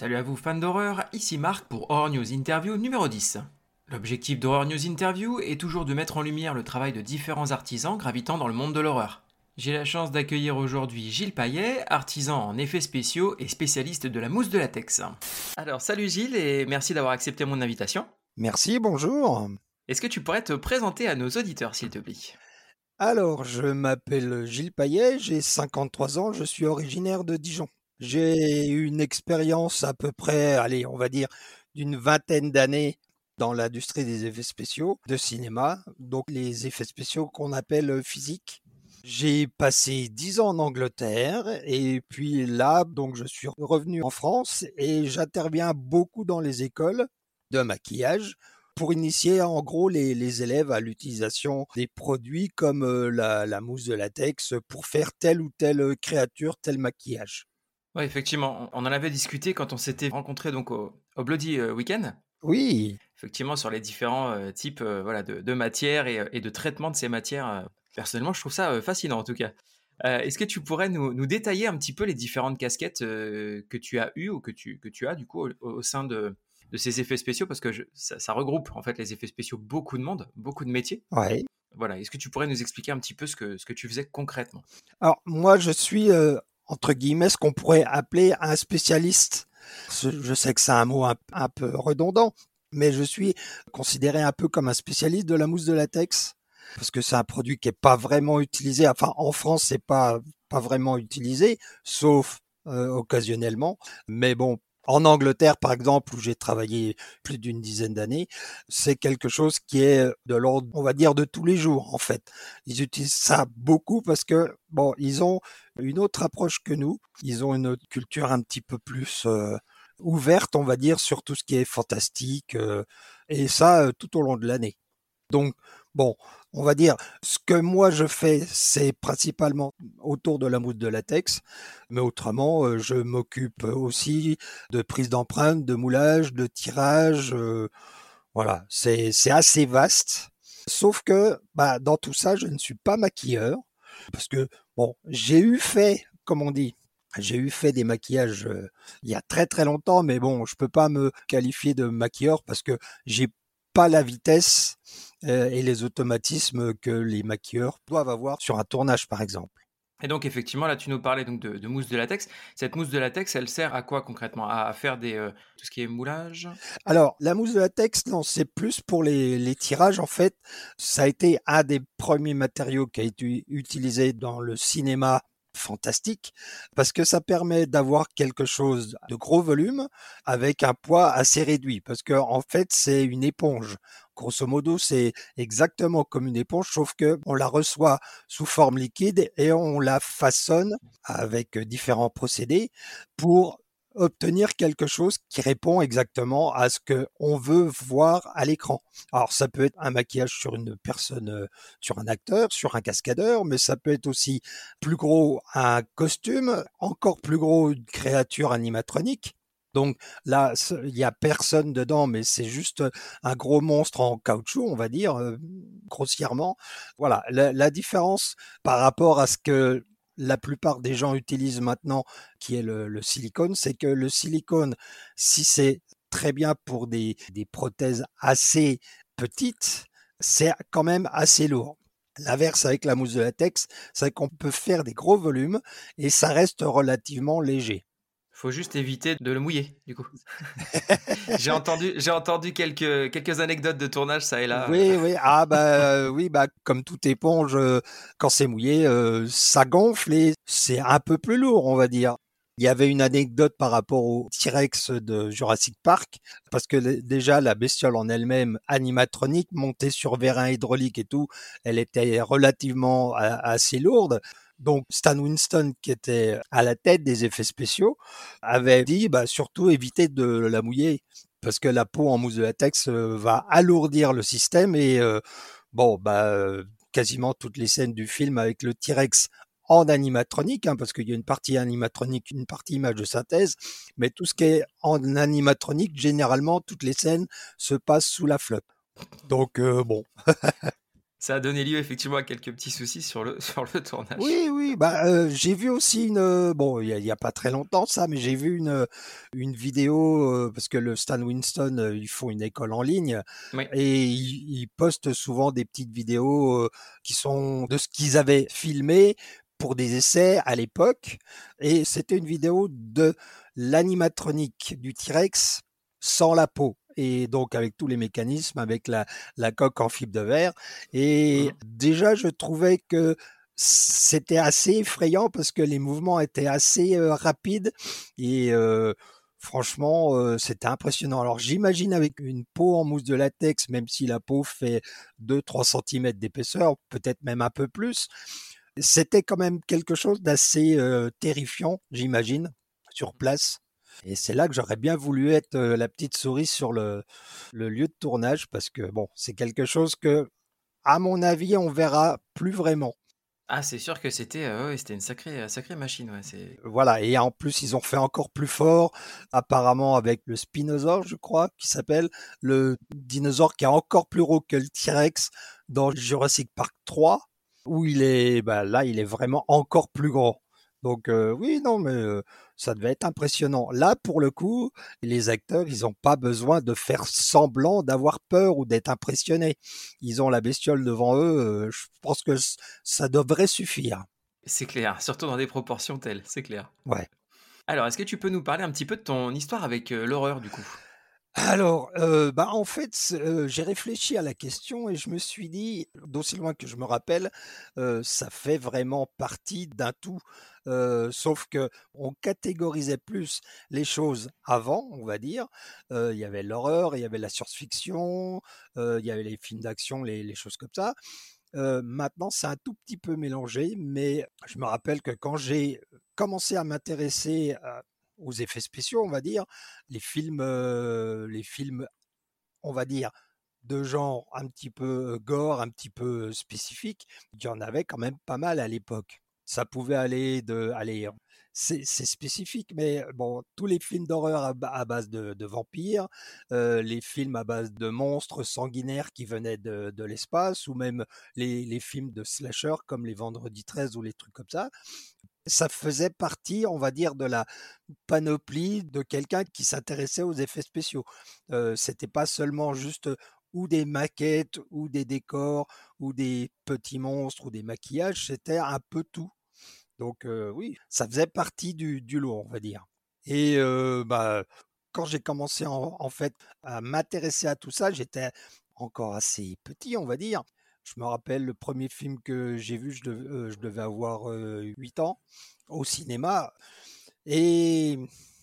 Salut à vous fans d'horreur, ici Marc pour Horror News Interview numéro 10. L'objectif d'Horror News Interview est toujours de mettre en lumière le travail de différents artisans gravitant dans le monde de l'horreur. J'ai la chance d'accueillir aujourd'hui Gilles Paillet, artisan en effets spéciaux et spécialiste de la mousse de latex. Alors salut Gilles et merci d'avoir accepté mon invitation. Merci, bonjour. Est-ce que tu pourrais te présenter à nos auditeurs s'il te plaît? Alors, je m'appelle Gilles Paillet, j'ai 53 ans, je suis originaire de Dijon. J'ai une expérience à peu près, allez, on va dire, d'une vingtaine d'années dans l'industrie des effets spéciaux de cinéma, donc les effets spéciaux qu'on appelle physiques. J'ai passé dix ans en Angleterre et puis là, donc je suis revenu en France et j'interviens beaucoup dans les écoles de maquillage pour initier en gros les, élèves à l'utilisation des produits comme euh, la mousse de latex pour faire telle ou telle créature, tel maquillage. Oui, effectivement, on en avait discuté quand on s'était rencontré donc au, au Bloody euh, Weekend. Oui, Effectivement, sur les différents euh, types euh, voilà, de, de matières et, et de traitement de ces matières. Personnellement, je trouve ça fascinant en tout cas. Euh, Est-ce que tu pourrais nous, nous détailler un petit peu les différentes casquettes que tu as eues ou que tu, que tu as du coup au, au sein de, de ces effets spéciaux? Parce que je- ça, ça regroupe en fait les effets spéciaux beaucoup de monde, beaucoup de métiers. ouais. Voilà. Est-ce que tu pourrais nous expliquer un petit peu ce que, ce que tu faisais concrètement? Alors moi, je suis entre guillemets ce qu'on pourrait appeler un spécialiste. Je sais que c'est un mot un, un peu redondant, mais je suis considéré un peu comme un spécialiste de la mousse de latex parce que c'est un produit qui est pas vraiment utilisé. Enfin, en France, c'est pas pas vraiment utilisé, sauf euh, occasionnellement. Mais bon. En Angleterre, par exemple, où j'ai travaillé plus d'une dizaine d'années, c'est quelque chose qui est de l'ordre, on va dire, de tous les jours, en fait. Ils utilisent ça beaucoup parce que, bon, ils ont une autre approche que nous. Ils ont une autre culture un petit peu plus euh, ouverte, on va dire, sur tout ce qui est fantastique, euh, et ça euh, tout au long de l'année. Donc, bon, on va dire, ce que moi je fais, c'est principalement autour de la mousse de latex, mais autrement, euh, je m'occupe aussi de prise d'empreinte, de moulage, de tirage. euh, voilà, c'est assez vaste. Sauf que, bah, dans tout ça, je ne suis pas maquilleur parce que bon, j'ai eu fait, comme on dit, j'ai eu fait des maquillages euh, il y a très très longtemps, mais bon, je peux pas me qualifier de maquilleur parce que j'ai pas la vitesse euh, et les automatismes que les maquilleurs doivent avoir sur un tournage, par exemple. Et donc effectivement, là, tu nous parlais donc de, de mousse de latex. Cette mousse de latex, elle sert à quoi concrètement? À, à faire des, euh, tout ce qui est moulage? Alors, la mousse de latex, non, c'est plus pour les, les tirages. En fait, ça a été un des premiers matériaux qui a été utilisé dans le cinéma fantastique parce que ça permet d'avoir quelque chose de gros volume avec un poids assez réduit parce que en fait c'est une éponge. Grosso modo c'est exactement comme une éponge sauf que on la reçoit sous forme liquide et on la façonne avec différents procédés pour obtenir quelque chose qui répond exactement à ce que on veut voir à l'écran. Alors ça peut être un maquillage sur une personne, euh, sur un acteur, sur un cascadeur, mais ça peut être aussi plus gros un costume, encore plus gros une créature animatronique. Donc là, il y a personne dedans, mais c'est juste un gros monstre en caoutchouc, on va dire, euh, grossièrement. Voilà, la différence par rapport à ce que la plupart des gens utilisent maintenant, qui est le, silicone, c'est que le silicone, si c'est très bien pour des, des prothèses assez petites, c'est quand même assez lourd. L'inverse avec la mousse de latex, c'est qu'on peut faire des gros volumes et ça reste relativement léger. Faut juste éviter de le mouiller, du coup. j'ai entendu, j'ai entendu quelques, quelques anecdotes de tournage, ça et là. Oui, oui, ah bah euh, oui, bah comme toute éponge, euh, quand c'est mouillé, euh, ça gonfle et c'est un peu plus lourd, on va dire. Il y avait une anecdote par rapport au T-Rex de Jurassic Park, parce que déjà la bestiole en elle-même, animatronique, montée sur vérin hydraulique et tout, elle était relativement assez lourde. Donc Stan Winston, qui était à la tête des effets spéciaux, avait dit bah, surtout éviter de la mouiller parce que la peau en mousse de latex euh, va alourdir le système et euh, bon bah quasiment toutes les scènes du film avec le T-Rex en animatronique, hein, parce qu'il y a une partie animatronique, une partie image de synthèse, mais tout ce qui est en animatronique, généralement, toutes les scènes se passent sous la flotte. Donc, euh, bon. Ça a donné lieu effectivement à quelques petits soucis sur le, sur le tournage. Oui, oui, bah, euh, j'ai vu aussi une, euh, bon, il y, a pas très longtemps ça, mais j'ai vu une, une vidéo, euh, parce que le Stan Winston, ils font une école en ligne, et ils, postent souvent des petites vidéos qui sont de ce qu'ils avaient filmé pour des essais à l'époque, et c'était une vidéo de l'animatronique du T-Rex sans la peau et donc avec tous les mécanismes, avec la, la coque en fibre de verre. Et mmh. déjà, je trouvais que c'était assez effrayant parce que les mouvements étaient assez rapides et franchement, c'était impressionnant. Alors j'imagine avec une peau en mousse de latex, même si la peau fait 2-3 cm d'épaisseur, peut-être même un peu plus, c'était quand même quelque chose d'assez terrifiant, j'imagine, sur place. Et c'est là que j'aurais bien voulu être la petite souris sur le, lieu de tournage parce que bon, c'est quelque chose que, à mon avis, on verra plus vraiment. Ah, c'est sûr que c'était c'était une sacrée, sacrée machine. Ouais, voilà, et en plus, ils ont fait encore plus fort, apparemment, avec le Spinosaure, je crois, qui s'appelle le dinosaure qui est encore plus gros que le T-Rex dans Jurassic Park 3, où il est, bah, là, il est vraiment encore plus grand. Donc oui, non, mais ça devait être impressionnant. Là, pour le coup, les acteurs, ils n'ont pas besoin de faire semblant d'avoir peur ou d'être impressionnés. Ils ont la bestiole devant eux. je pense que ça devrait suffire. C'est clair, surtout dans des proportions telles, c'est clair. Ouais. Alors, est-ce que tu peux nous parler un petit peu de ton histoire avec l'horreur, du coup? Alors, bah, en fait, j'ai réfléchi à la question et je me suis dit, d'aussi loin que je me rappelle, ça fait vraiment partie d'un tout. sauf que on catégorisait plus les choses avant, on va dire. il y avait l'horreur, il y avait la science-fiction, il y avait les films d'action, les, les choses comme ça. maintenant, c'est un tout petit peu mélangé, mais je me rappelle que quand j'ai commencé à m'intéresser aux effets spéciaux, on va dire, les films, les films, on va dire, de genre un petit peu gore, un petit peu spécifique, il y en avait quand même pas mal à l'époque. Ça pouvait aller de, aller, c'est spécifique, mais bon, tous les films d'horreur à, base de, vampires, les films à base de monstres sanguinaires qui venaient de, l'espace, ou même les, les, films de slasher comme les Vendredi 13 ou les trucs comme ça, ça faisait partie, on va dire, de la panoplie de quelqu'un qui s'intéressait aux effets spéciaux. Euh, C'était pas seulement juste ou des maquettes, ou des décors, ou des petits monstres, ou des maquillages, c'était un peu tout. Donc oui, ça faisait partie du, du lot, on va dire. Et bah, quand j'ai commencé en fait à m'intéresser à tout ça, j'étais encore assez petit, on va dire. Je me rappelle le premier film que j'ai vu, je devais, avoir 8 ans au cinéma. Et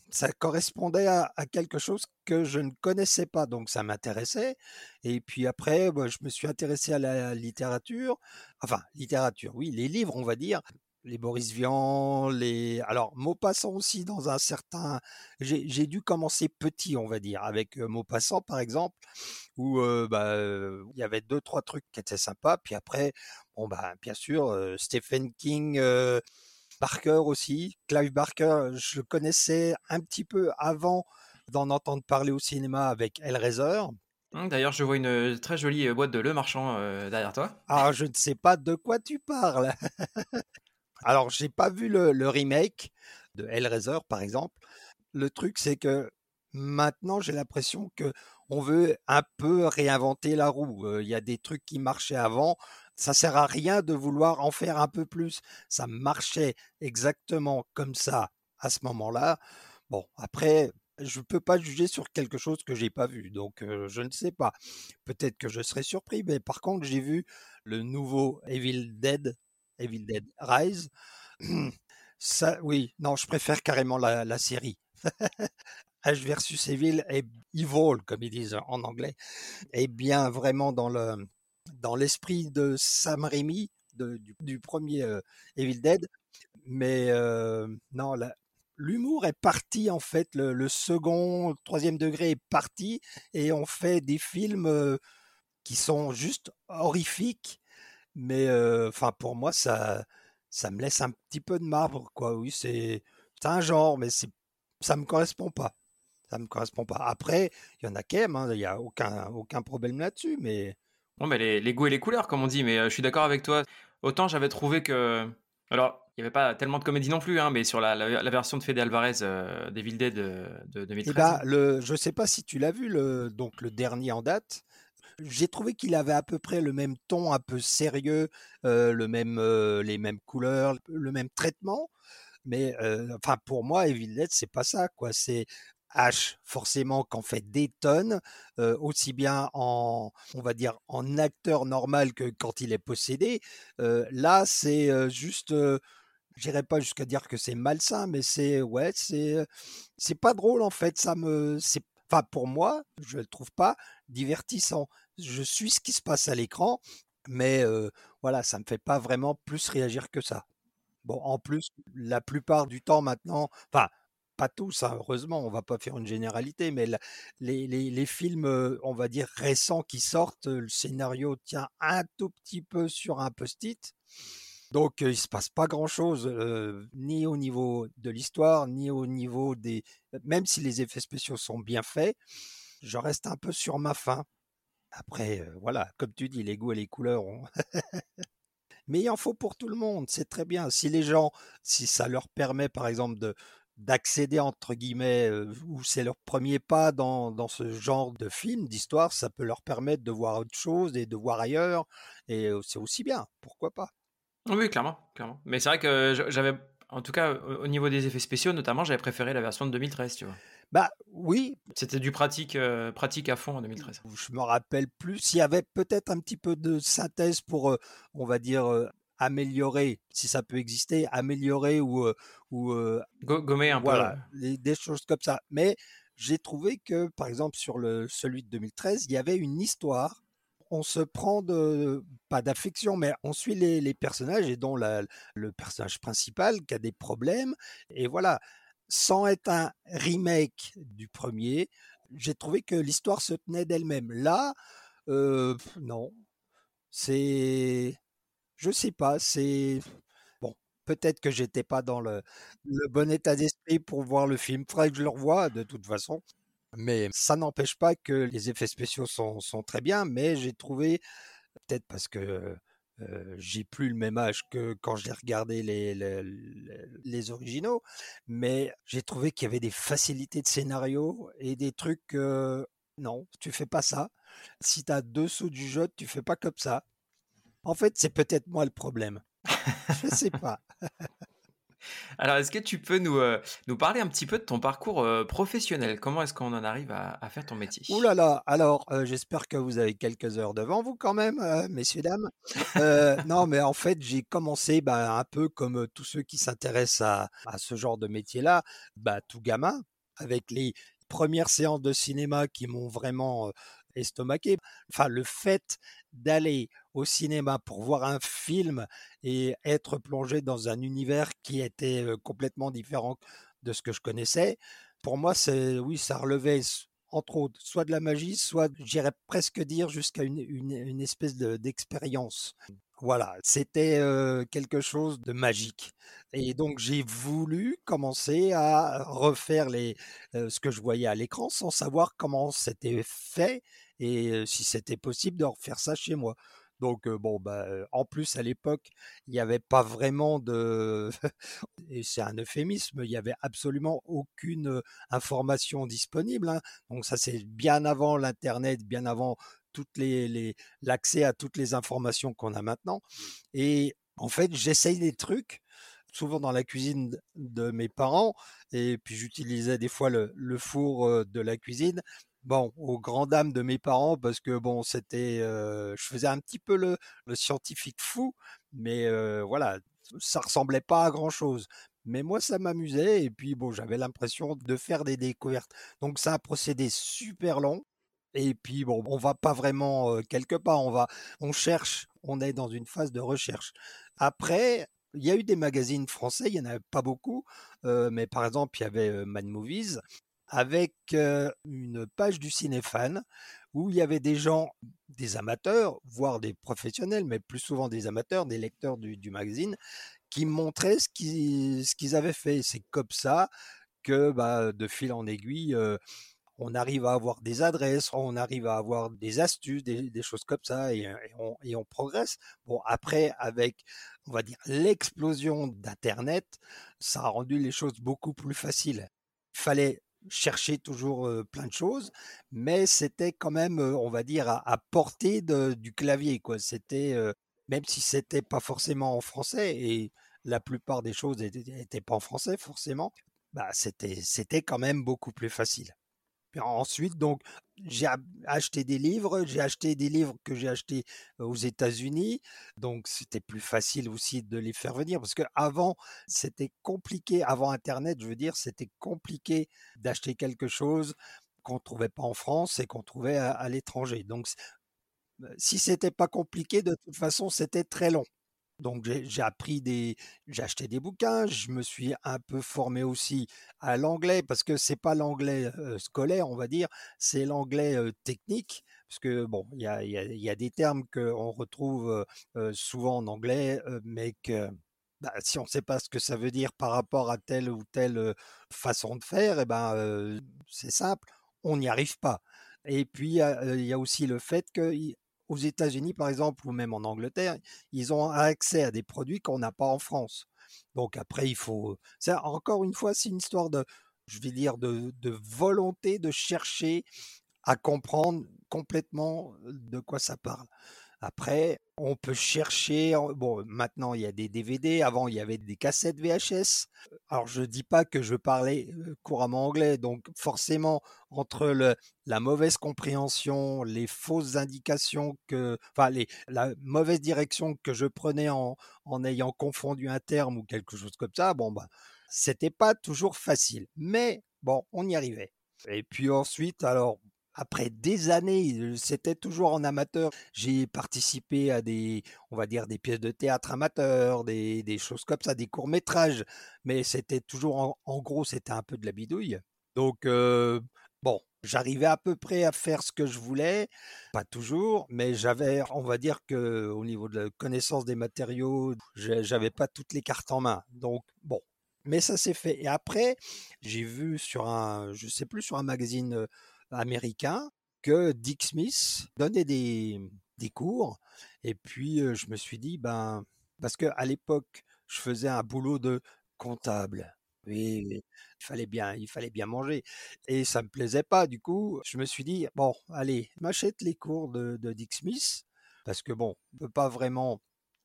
ça correspondait à, quelque chose que je ne connaissais pas, donc ça m'intéressait. Et puis après, bah, je me suis intéressé à la littérature, enfin littérature, oui, les livres, on va dire les Boris Vian, les alors Maupassant aussi dans un certain j'ai dû commencer petit on va dire avec Maupassant par exemple où bah, il y avait deux trois trucs qui étaient sympas puis après bon bah bien sûr Stephen King Barker aussi Clive Barker je le connaissais un petit peu avant d'en entendre parler au cinéma avec Hellraiser mmh, D'ailleurs, je vois une très jolie boîte de Le Marchand derrière toi. Ah, je ne sais pas de quoi tu parles. Alors, j'ai pas vu le, remake de Hellraiser, par exemple. Le truc, c'est que maintenant, j'ai l'impression que on veut un peu réinventer la roue. Il y a des trucs qui marchaient avant. Ça sert à rien de vouloir en faire un peu plus. Ça marchait exactement comme ça à ce moment-là. Bon, après, je ne peux pas juger sur quelque chose que j'ai pas vu, donc je ne sais pas. Peut-être que je serai surpris, mais par contre, j'ai vu le nouveau Evil Dead Evil Dead Rise. Ça, oui, non, je préfère carrément la, série. H versus Evil et Evil, comme ils disent en anglais, est bien vraiment dans le dans l'esprit de Sam Raimi du, premier euh, Evil Dead, mais euh, non, l'humour est parti en fait, le, second, troisième degré est parti et on fait des films euh, qui sont juste horrifiques mais enfin, pour moi, ça, ça me laisse un petit peu de marbre, quoi. Oui, c'est un genre, mais c'est ça me correspond pas. Ça me correspond pas. Après, il y en a qui aiment, hein, il n'y a aucun, aucun problème là-dessus, mais Bon, ben les, les, goûts et les couleurs, comme on dit, mais je suis d'accord avec toi. Autant j'avais trouvé que. Alors, il n'y avait pas tellement de comédie non plus, hein, mais sur la, la, version de Fede Alvarez, euh, Devil Dead de, de 2013. Eh ben, le, je ne sais pas si tu l'as vu, le, donc le dernier en date. J'ai trouvé qu'il avait à peu près le même ton, un peu sérieux, euh, le même, euh, les mêmes couleurs, le même traitement. Mais euh, enfin, pour moi, Evil Dead, c'est pas ça, quoi. C'est H, forcément, qu'en fait des tonnes, aussi bien en, on va dire, en acteur normal que quand il est possédé. Là, c'est euh, juste, j'irai pas jusqu'à dire que c'est malsain, mais c'est, ouais, c'est, c'est pas drôle en fait. Ça me, c'est, enfin pour moi, je le trouve pas divertissant. Je suis ce qui se passe à l'écran, mais voilà, ça me fait pas vraiment plus réagir que ça. Bon, en plus, la plupart du temps maintenant, enfin, pas tous, heureusement, on va pas faire une généralité, mais les, films, on va dire, récents qui sortent, le scénario tient un tout petit peu sur un post-it. Donc, il se passe pas grand-chose, euh, ni au niveau de l'histoire, ni au niveau des... Même si les effets spéciaux sont bien faits, je reste un peu sur ma faim. Après, euh, voilà, comme tu dis, les goûts et les couleurs ont... Mais il en faut pour tout le monde, c'est très bien. Si les gens, si ça leur permet, par exemple, de, d'accéder entre guillemets ou c'est leur premier pas dans, dans ce genre de film d'histoire ça peut leur permettre de voir autre chose et de voir ailleurs et c'est aussi bien pourquoi pas? Oui clairement clairement. Mais c'est vrai que j'avais en tout cas au niveau des effets spéciaux notamment j'avais préféré la version de 2013 tu vois. Bah oui. C'était du pratique pratique à fond en 2013 je me rappelle plus. S'il y avait peut-être un petit peu de synthèse pour on va dire améliorer, si ça peut exister, améliorer ou ou gommer un voilà, peu. des choses comme ça. Mais j'ai trouvé que, par exemple, sur le celui de 2013, il y avait une histoire. On se prend de pas d'affection, mais on suit les, les personnages et dont la, le personnage principal qui a des problèmes. Et voilà, sans être un remake du premier, j'ai trouvé que l'histoire se tenait d'elle-même. Là, euh, non, c'est je sais pas, c'est bon, peut-être que j'étais pas dans le, bon état d'esprit pour voir le film. Faudrait que je le revoie de toute façon. Mais ça n'empêche pas que les effets spéciaux sont, très bien, mais j'ai trouvé, peut-être parce que euh, j'ai plus le même âge que quand j'ai regardé les, originaux, mais j'ai trouvé qu'il y avait des facilités de scénario et des trucs. Euh, non, tu fais pas ça. Si tu as deux sauts du jeu, tu fais pas comme ça. En fait, c'est peut-être moi le problème. Je ne sais pas. Alors, est-ce que tu peux nous, euh, nous parler un petit peu de ton parcours euh, professionnel? Comment est-ce qu'on en arrive à, faire ton métier? Ouh là là Alors, euh, j'espère que vous avez quelques heures devant vous quand même, messieurs, dames. non, mais en fait, j'ai commencé bah, un peu comme tous ceux qui s'intéressent à, à, ce genre de métier-là, bah, tout gamin, avec les premières séances de cinéma qui m'ont vraiment estomaqué. Enfin, le fait d'aller au cinéma pour voir un film et être plongé dans un univers qui était complètement différent de ce que je connaissais, pour moi, c'est oui, ça relevait entre autres, soit de la magie, soit, j'irais presque dire, jusqu'à une, une, espèce d'expérience. voilà, c'était quelque chose de magique. Et donc j'ai voulu commencer à refaire les, ce que je voyais à l'écran sans savoir comment c'était fait et si c'était possible de refaire ça chez moi. Donc bon bah en plus à l'époque il n'y avait pas vraiment de et c'est un euphémisme il n'y avait absolument aucune information disponible hein. donc ça c'est bien avant l'internet bien avant toutes les l'accès à toutes les informations qu'on a maintenant et en fait j'essaye des trucs souvent dans la cuisine de mes parents et puis j'utilisais des fois le, le four de la cuisine bon, aux grandes dames de mes parents, parce que bon, c'était, euh, je faisais un petit peu le, scientifique fou, mais euh, voilà, ça ressemblait pas à grand chose. Mais moi, ça m'amusait, et puis bon, j'avais l'impression de faire des découvertes. Donc ça a procédé super long. Et puis bon, on va pas vraiment euh, quelque part, on va, on cherche, on est dans une phase de recherche. Après, il y a eu des magazines français, il y en avait pas beaucoup, euh, mais par exemple, il y avait Mad Movies avec une page du cinéphane où il y avait des gens, des amateurs, voire des professionnels, mais plus souvent des amateurs, des lecteurs du, magazine, qui montraient ce qu'ils, avaient fait. C'est comme ça que, bah, de fil en aiguille, on arrive à avoir des adresses, on arrive à avoir des astuces, des, choses comme ça, et, on, et, on, progresse. Bon, après, avec, on va dire, l'explosion d'Internet, ça a rendu les choses beaucoup plus faciles. Il fallait chercher toujours plein de choses, mais c'était quand même, on va dire, à, portée de, du clavier, quoi. C'était, même si c'était pas forcément en français, et la plupart des choses n'étaient pas en français forcément, bah c'était c'était quand même beaucoup plus facile. Ensuite, donc, j'ai acheté des livres. J'ai acheté des livres que j'ai achetés aux États-Unis. Donc, c'était plus facile aussi de les faire venir parce que avant, c'était compliqué. Avant Internet, je veux dire, c'était compliqué d'acheter quelque chose qu'on trouvait pas en France et qu'on trouvait à, l'étranger. Donc, si c'était pas compliqué, de toute façon, c'était très long. Donc j'ai appris des, j'ai acheté des bouquins, je me suis un peu formé aussi à l'anglais parce que c'est pas l'anglais scolaire, on va dire, c'est l'anglais technique parce que bon, il y a, y, a, des termes qu'on retrouve souvent en anglais, mais que bah, si on ne sait pas ce que ça veut dire par rapport à telle ou telle façon de faire, et eh ben c'est simple, on n'y arrive pas. Et puis il y a aussi le fait que aux États-Unis, par exemple, ou même en Angleterre, ils ont accès à des produits qu'on n'a pas en France. Donc après, il faut. Encore une fois, c'est une histoire de, je vais dire, de volonté de chercher à comprendre complètement de quoi ça parle. Après, on peut chercher. Bon, maintenant il y a des DVD. Avant, il y avait des cassettes VHS. Alors, je dis pas que je parlais couramment anglais, donc forcément entre la mauvaise compréhension, les fausses indications que, enfin, la mauvaise direction que je prenais en, en ayant confondu un terme ou quelque chose comme ça, bon bah, c'était pas toujours facile. Mais bon, on y arrivait. Et puis ensuite, alors après des années, c'était toujours en amateur. J'ai participé à des, on va dire, des pièces de théâtre amateurs, des, des choses comme ça, des courts métrages, mais c'était toujours en, gros, c'était un peu de la bidouille. Donc bon, j'arrivais à peu près à faire ce que je voulais, pas toujours, mais j'avais, on va dire que au niveau de la connaissance des matériaux, j'avais pas toutes les cartes en main. Donc bon, mais ça s'est fait. Et après, j'ai vu sur un, je sais plus, sur un magazine américain que Dick Smith donnait des, des cours. Et puis, je me suis dit, ben, parce que à l'époque, je faisais un boulot de comptable. Oui, il fallait bien, il fallait bien manger. Et ça me plaisait pas. Du coup, je me suis dit, bon, allez, m'achète les cours de, de Dick Smith. Parce que bon, on peut pas vraiment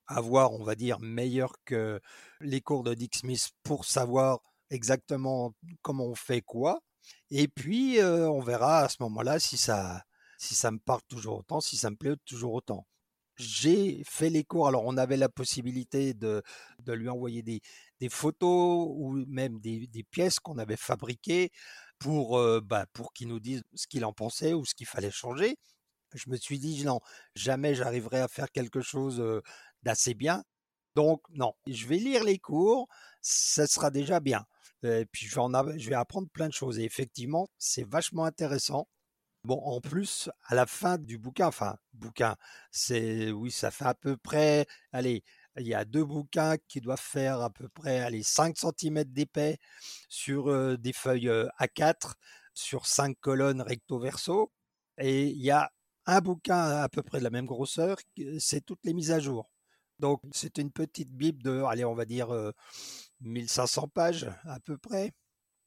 avoir, on va dire, meilleur que les cours de Dick Smith pour savoir exactement comment on fait quoi. Et puis, on verra à ce moment-là si ça, si ça me parle toujours autant, si ça me plaît toujours autant. J'ai fait les cours. Alors, on avait la possibilité de, de lui envoyer des, photos ou même des, pièces qu'on avait fabriquées pour, bah, pour qu'il nous dise ce qu'il en pensait ou ce qu'il fallait changer. Je me suis dit, non, jamais j'arriverai à faire quelque chose d'assez bien. Donc, non, je vais lire les cours, ça sera déjà bien. Puis je vais, en apprendre plein de choses. Et effectivement, c'est vachement intéressant. Bon, en plus, à la fin du bouquin, enfin, bouquin, c'est, oui, ça fait à peu près, allez, il y a deux bouquins qui doivent faire à peu près, allez, 5 cm d'épais sur des feuilles A4, sur 5 colonnes recto-verso. Et il y a un bouquin à peu près de la même grosseur, c'est toutes les mises à jour. Donc, c'est une petite bible de, allez, on va dire, 1500 pages à peu près.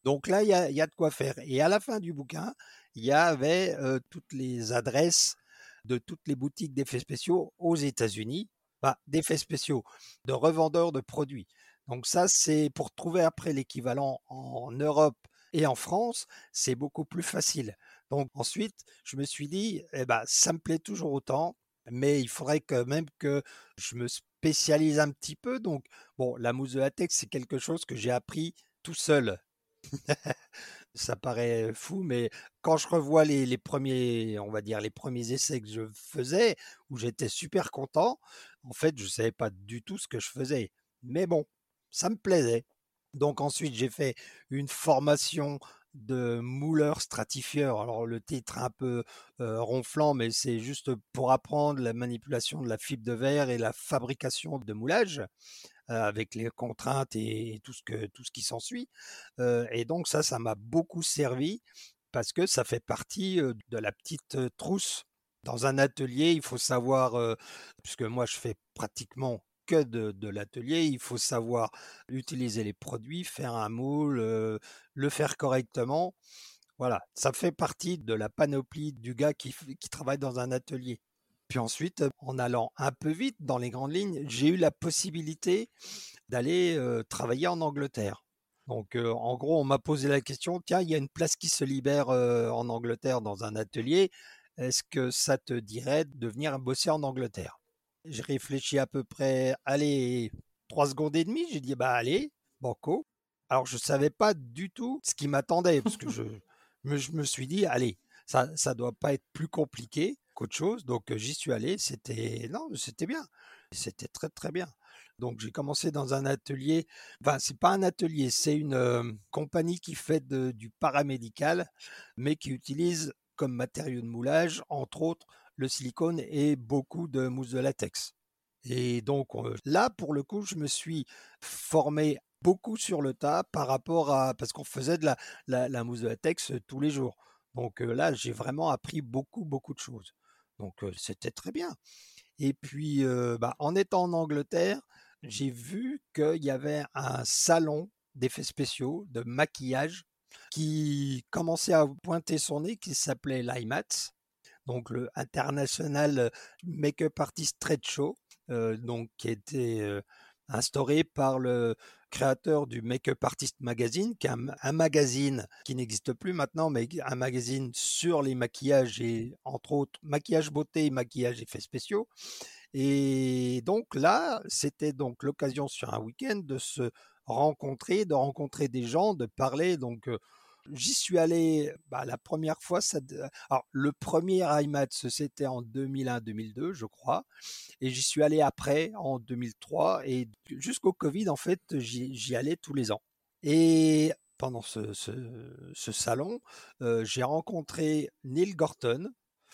Donc là, il y a, de quoi faire. Et à la fin du bouquin, il y avait toutes les adresses de toutes les boutiques d'effets spéciaux aux États-Unis, pas d'effets spéciaux, de revendeurs de produits. Donc ça, c'est pour trouver après l'équivalent en Europe et en France, c'est beaucoup plus facile. Donc ensuite, je me suis dit, eh ben, ça me plaît toujours autant, mais il faudrait quand même que je me spécialise un petit peu. Donc, bon, la mousse de latex, c'est quelque chose que j'ai appris tout seul. ça paraît fou, mais quand je revois les, premiers, on va dire, les premiers essais que je faisais, où j'étais super content, en fait, je savais pas du tout ce que je faisais. Mais bon, ça me plaisait. Donc ensuite, j'ai fait une formation de mouleur stratifieur. Alors le titre un peu ronflant, mais c'est juste pour apprendre la manipulation de la fibre de verre et la fabrication de moulage avec les contraintes et, tout ce que tout ce qui s'ensuit. et donc ça, ça m'a beaucoup servi parce que ça fait partie de la petite trousse. Dans un atelier, il faut savoir, puisque moi je fais pratiquement que de, l'atelier, il faut savoir utiliser les produits, faire un moule, le faire correctement. Voilà, ça fait partie de la panoplie du gars qui, travaille dans un atelier. Puis ensuite, en allant un peu vite dans les grandes lignes, j'ai eu la possibilité d'aller travailler en Angleterre. Donc, en gros, on m'a posé la question, tiens, il y a une place qui se libère en Angleterre dans un atelier. Est-ce que ça te dirait de venir bosser en Angleterre? J'ai réfléchi à peu près, allez, trois secondes et demie. J'ai dit, bah allez, banco. Alors, je savais pas du tout ce qui m'attendait, parce que je, je me suis dit, allez, ça, ça doit pas être plus compliqué qu'autre chose. Donc, j'y suis allé. C'était, non, c'était bien. C'était très, très bien. Donc j'ai commencé dans un atelier. Enfin, c'est pas un atelier, c'est une compagnie qui fait du paramédical, mais qui utilise comme matériau de moulage, entre autres, le silicone et beaucoup de mousse de latex. Et donc là, pour le coup, je me suis formé beaucoup sur le tas par rapport à parce qu'on faisait de la, mousse de latex tous les jours. Donc là, j'ai vraiment appris beaucoup, beaucoup de choses. Donc c'était très bien. Et puis, bah, en étant en Angleterre, j'ai vu qu'il y avait un salon d'effets spéciaux, de maquillage, qui commençait à pointer son nez, qui s'appelait l'IMATS, donc le International Makeup Artist Trade Show, donc qui était instauré par le créateur du Makeup Artist Magazine, qui est un, magazine qui n'existe plus maintenant, mais un magazine sur les maquillages et entre autres maquillage beauté et maquillage effets spéciaux. Et donc là, c'était donc l'occasion sur un week-end de se rencontrer, de rencontrer des gens, de parler. Donc J'y suis allé bah, la première fois. Alors, le premier IMAX, c'était en 2001-2002, je crois. Et j'y suis allé après, en 2003. Et jusqu'au Covid, en fait, j'y allais tous les ans. Et pendant ce, salon, j'ai rencontré Neil Gorton,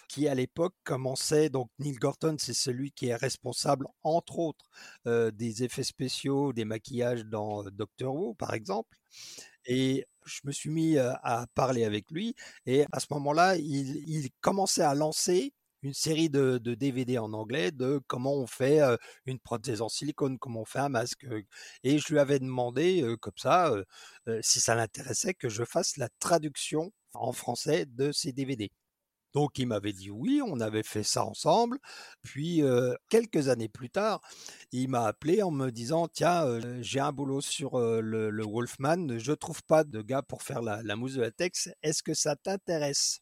qui à l'époque commençait, donc Neil Gorton, c'est celui qui est responsable, entre autres, des effets spéciaux, des maquillages dans Doctor Who, par exemple. Et je me suis mis à parler avec lui et à ce moment-là, il, commençait à lancer une série de, DVD en anglais de comment on fait une prothèse en silicone, comment on fait un masque. Et je lui avais demandé, comme ça, si ça l'intéressait, que je fasse la traduction en français de ces DVD. Donc il m'avait dit oui, on avait fait ça ensemble. Puis quelques années plus tard, il m'a appelé en me disant tiens, j'ai un boulot sur le, Wolfman, je trouve pas de gars pour faire la, mousse de latex. Est-ce que ça t'intéresse?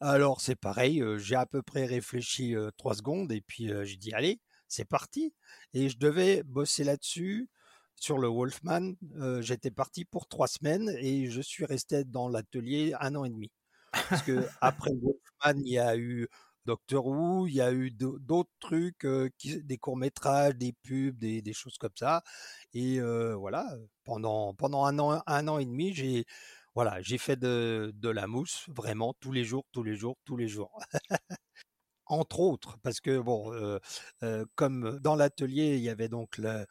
Alors c'est pareil, j'ai à peu près réfléchi trois secondes et puis j'ai dit allez, c'est parti. Et je devais bosser là-dessus sur le Wolfman. J'étais parti pour trois semaines et je suis resté dans l'atelier un an et demi. Parce que après Wolfman, il y a eu Doctor Who, il y a eu d'autres trucs, des courts métrages, des pubs, des, choses comme ça. Et voilà, pendant pendant un an un an et demi, j'ai voilà, j'ai fait de, de la mousse vraiment tous les jours, tous les jours, tous les jours. entre autres, parce que bon, comme dans l'atelier, il y avait donc la,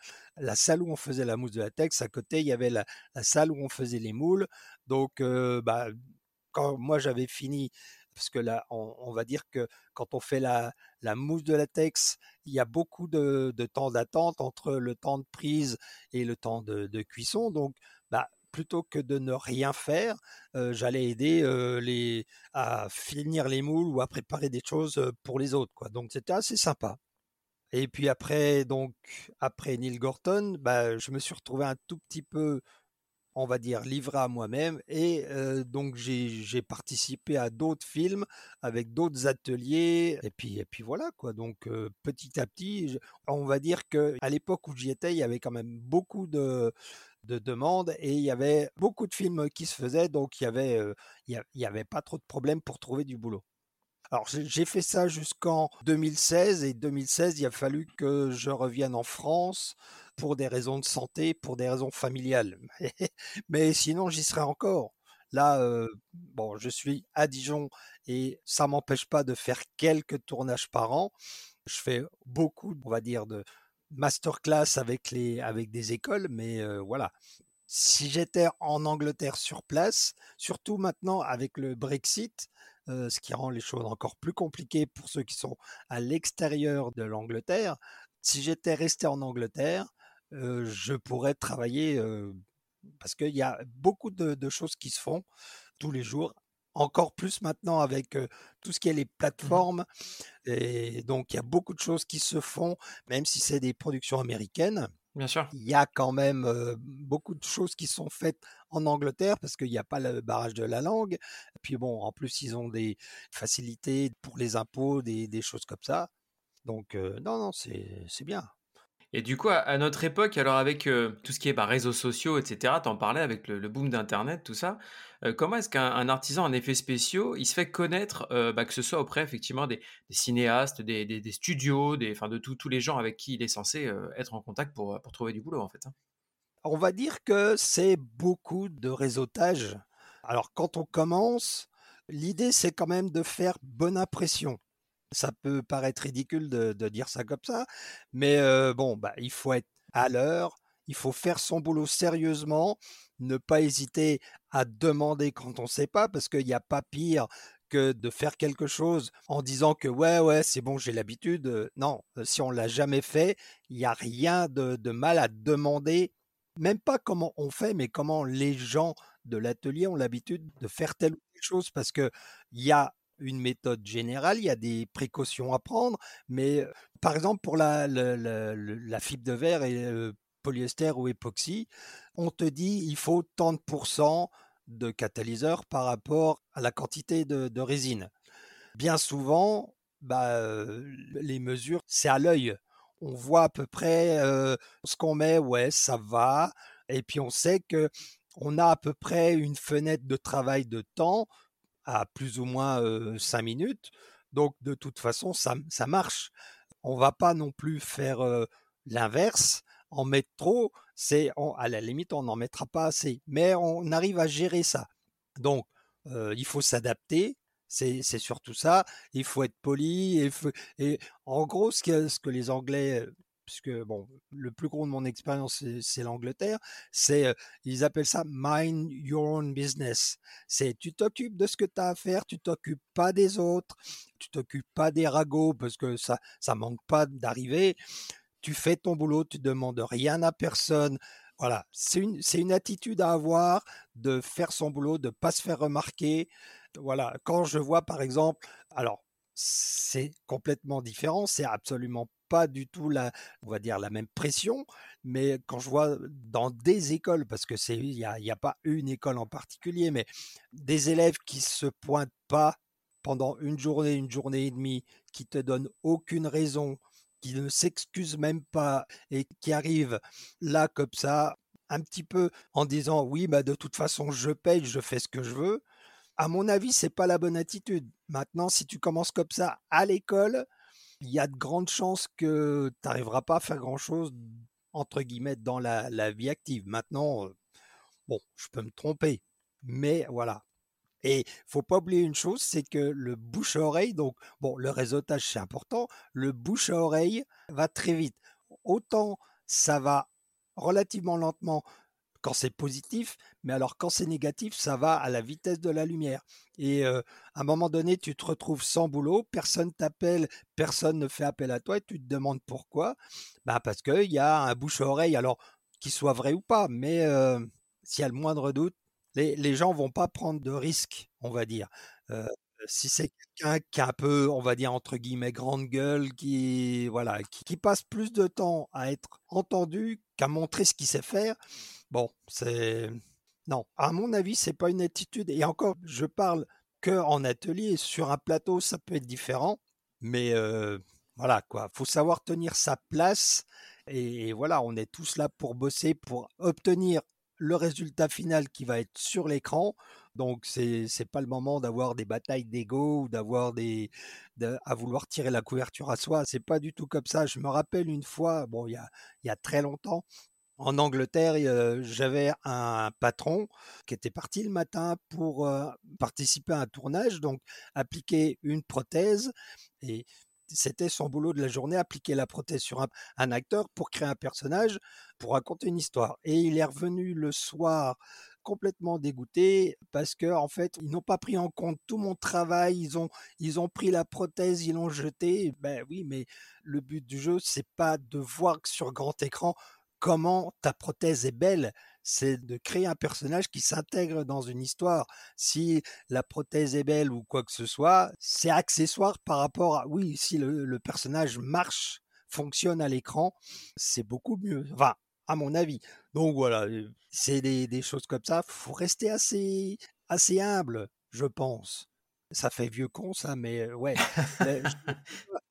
salle où on faisait la mousse de latex, à côté, il y avait la, salle où on faisait les moules. Donc, bah, quand moi j'avais fini, parce que là, on, va dire que quand on fait la, mousse de latex, il y a beaucoup de, temps d'attente entre le temps de prise et le temps de, cuisson. Donc, bah, plutôt que de ne rien faire, j'allais aider les, à finir les moules ou à préparer des choses pour les autres. Quoi. Donc, c'était assez sympa. Et puis après, donc, après Neil Gorton, bah, je me suis retrouvé un tout petit peu on va dire, livré à moi-même. Et donc, j'ai participé à d'autres films avec d'autres ateliers. Et puis, et puis voilà, quoi. Donc, petit à petit, on va dire que à l'époque où j'y étais, il y avait quand même beaucoup de, de demandes et il y avait beaucoup de films qui se faisaient. Donc, il y il y avait pas trop de problèmes pour trouver du boulot. Alors j'ai fait ça jusqu'en 2016 et 2016 il a fallu que je revienne en France pour des raisons de santé, pour des raisons familiales. Mais, sinon j'y serais encore. Là, euh, bon, je suis à Dijon et ça m'empêche pas de faire quelques tournages par an. Je fais beaucoup, on va dire, de masterclass avec les avec des écoles, mais euh, voilà. si j'étais en Angleterre sur place, surtout maintenant avec le Brexit, ce qui rend les choses encore plus compliquées pour ceux qui sont à l'extérieur de l'Angleterre, si j'étais resté en Angleterre, je pourrais travailler parce qu'il y a beaucoup de, choses qui se font tous les jours. Encore plus maintenant avec tout ce qui est les mmh plateformes. Et donc, il y a beaucoup de choses qui se font, même si c'est des productions américaines. Bien sûr. Il y a quand même beaucoup de choses qui sont faites en Angleterre parce qu'il n'y a pas le barrage de la langue. Et puis bon, en plus, ils ont des facilités pour les impôts, des, des choses comme ça. Donc, non, non, c'est bien. Et du coup, à, notre époque, alors avec tout ce qui est bah, réseaux sociaux, etc., t'en parlais avec le, boom d'Internet, tout ça, comment est-ce qu'un artisan en effets spéciaux, il se fait connaître, bah, que ce soit auprès effectivement des, cinéastes, des, studios, des, enfin, de tous les gens avec qui il est censé être en contact pour, pour trouver du boulot, en fait hein? On va dire que c'est beaucoup de réseautage. Alors, quand on commence, l'idée, c'est quand même de faire bonne impression. Ça peut paraître ridicule de, dire ça comme ça, mais bon, bah, il faut être à l'heure, il faut faire son boulot sérieusement, ne pas hésiter à demander quand on ne sait pas, parce qu'il n'y a pas pire que de faire quelque chose en disant que ouais ouais c'est bon j'ai l'habitude. Non, si on l'a jamais fait, il n'y a rien de, de, mal à demander, même pas comment on fait, mais comment les gens de l'atelier ont l'habitude de faire telle ou telle chose, parce que il y a une méthode générale, il y a des précautions à prendre, mais par exemple pour la, fibre de verre et le polyester ou époxy, on te dit il faut tant de pourcents de catalyseur par rapport à la quantité de, résine. Bien souvent, bah, les mesures, c'est à l'œil. On voit à peu près ce qu'on met, ouais, ça va, et puis on sait que on a à peu près une fenêtre de travail de temps plus ou moins cinq minutes. Donc de toute façon, ça, ça marche. On va pas non plus faire l'inverse, en mettre trop. C'est à la limite, on n'en mettra pas assez, mais on arrive à gérer ça. Donc il faut s'adapter. C'est surtout ça. Il faut être poli. Et, et en gros, ce ce que les Anglais puisque bon, le plus gros de mon expérience, c'est l'Angleterre, c'est, ils appellent ça mind your own business. C'est tu t'occupes de ce que tu as à faire, tu t'occupes pas des autres, tu t'occupes pas des ragots parce que ça, ça manque pas d'arriver. Tu fais ton boulot, tu demandes rien à personne. Voilà, c'est une, une attitude à avoir de faire son boulot, de pas se faire remarquer. Voilà, quand je vois par exemple, alors c'est complètement différent, c'est absolument pas du tout la, on va dire la même pression, mais quand je vois dans des écoles, parce que c'est, il n'y a, a, pas une école en particulier, mais des élèves qui se pointent pas pendant une journée, une journée et demie, qui te donnent aucune raison, qui ne s'excusent même pas et qui arrivent là comme ça, un petit peu en disant oui, bah de toute façon je paye, je fais ce que je veux. À mon avis, c'est pas la bonne attitude. Maintenant, si tu commences comme ça à l'école, il y a de grandes chances que tu n'arriveras pas à faire grand-chose, entre guillemets, dans la, vie active. Maintenant, bon, je peux me tromper, mais voilà. Et faut pas oublier une chose, c'est que le bouche à oreille, donc bon, le réseautage c'est important, le bouche à oreille va très vite. Autant ça va relativement lentement quand c'est positif, mais alors quand c'est négatif, ça va à la vitesse de la lumière. Et à un moment donné, tu te retrouves sans boulot, personne t'appelle, personne ne fait appel à toi, et tu te demandes pourquoi. Bah parce qu'il y a un bouche à oreille, alors qu'il soit vrai ou pas, mais s'il y a le moindre doute, les, gens vont pas prendre de risques, on va dire. si c'est quelqu'un qui a un peu, on va dire entre guillemets, grande gueule, qui voilà, qui passe plus de temps à être entendu qu'à montrer ce qu'il sait faire, Bon, c'est non, à mon avis, c'est pas une attitude. Et encore, je parle que en atelier, sur un plateau, ça peut être différent, mais voilà quoi. Faut savoir tenir sa place. Et, voilà, on est tous là pour bosser, pour obtenir le résultat final qui va être sur l'écran. Donc c'est c'est pas le moment d'avoir des batailles d'ego ou d'avoir des à vouloir tirer la couverture à soi. C'est pas du tout comme ça. Je me rappelle une fois, bon il il y a très longtemps, en Angleterre, j'avais un patron qui était parti le matin pour participer à un tournage, donc appliquer une prothèse. Et c'était son boulot de la journée, appliquer la prothèse sur un, acteur pour créer un personnage, pour raconter une histoire. Et il est revenu le soir complètement dégoûté parce que en fait ils n'ont pas pris en compte tout mon travail ils ont ils ont pris la prothèse ils l'ont jetée ben oui mais le but du jeu c'est pas de voir sur grand écran comment ta prothèse est belle, c'est de créer un personnage qui s'intègre dans une histoire. Si la prothèse est belle ou quoi que ce soit, c'est accessoire par rapport à, oui, si le, personnage marche, fonctionne à l'écran, c'est beaucoup mieux. Enfin, à mon avis. Donc voilà, euh, c'est des, des choses comme ça. Faut rester assez, assez humble, je pense. Ça fait vieux con ça, mais euh, ouais.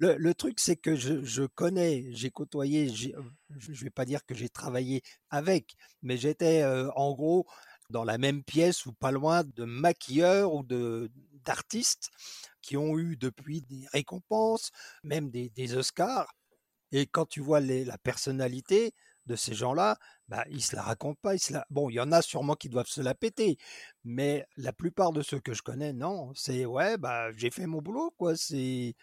Le, truc, c'est que je, connais, j'ai côtoyé, euh, je vais pas dire que j'ai travaillé avec, mais j'étais euh, en gros dans la même pièce ou pas loin de maquilleurs ou d'artistes qui ont eu depuis des récompenses, même des, Oscars. Et quand tu vois la personnalité de ces gens-là, bah, ils se la racontent pas. Ils se la... Bon, il y en a sûrement qui doivent se la péter, mais la plupart de ceux que je connais, non. C'est ouais, bah j'ai fait mon boulot, quoi. C'est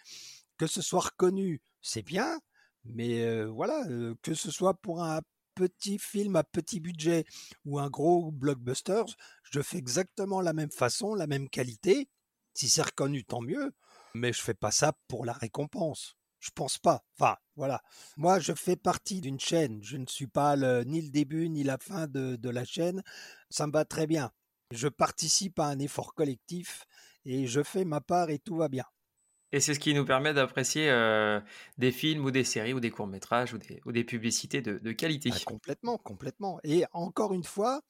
que ce soit reconnu, c'est bien, mais voilà, que ce soit pour un petit film à petit budget ou un gros blockbuster, je fais exactement la même façon, la même qualité. Si c'est reconnu, tant mieux, mais je fais pas ça pour la récompense. Je pense pas. Enfin, voilà. Moi, je fais partie d'une chaîne. Je ne suis pas ni le début ni la fin de, de la chaîne. Ça me va très bien. Je participe à un effort collectif et je fais ma part et tout va bien. Et c'est ce qui nous permet d'apprécier euh, des films ou des séries ou des courts-métrages ou des, ou des publicités de, qualité. Ah, complètement, complètement. Et encore une fois,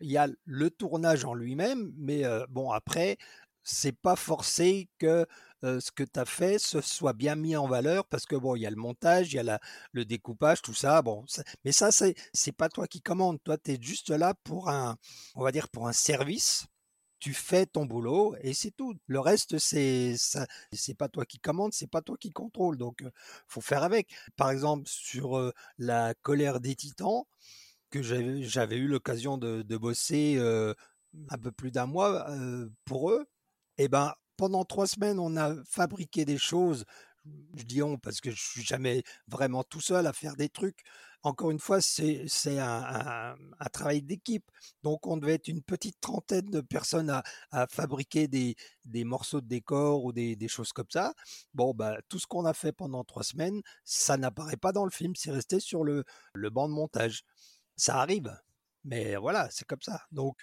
il y a le tournage en lui-même, mais euh, bon, après, c'est pas forcé que euh, ce que tu as fait se soit bien mis en valeur parce que bon, il y a le montage, il y a la, le découpage, tout ça. Bon, mais ça, c'est, c'est pas toi qui commandes. Toi, tu es juste là pour un, on va dire, pour un service tu fais ton boulot et c'est tout. Le reste, c'est c'est pas toi qui commande, c'est pas toi qui contrôle. Donc, faut faire avec. Par exemple, sur la colère des Titans, que j'avais eu l'occasion de, bosser un peu plus d'un mois pour eux. Et eh ben, pendant trois semaines, on a fabriqué des choses je dis on parce que je suis jamais vraiment tout seul à faire des trucs. Encore une fois, c'est un, travail d'équipe. Donc on devait être une petite trentaine de personnes à, fabriquer des, morceaux de décor ou des, choses comme ça. Bon, bah tout ce qu'on a fait pendant trois semaines, ça n'apparaît pas dans le film, c'est resté sur le, le banc de montage. Ça arrive, mais voilà, c'est comme ça. Donc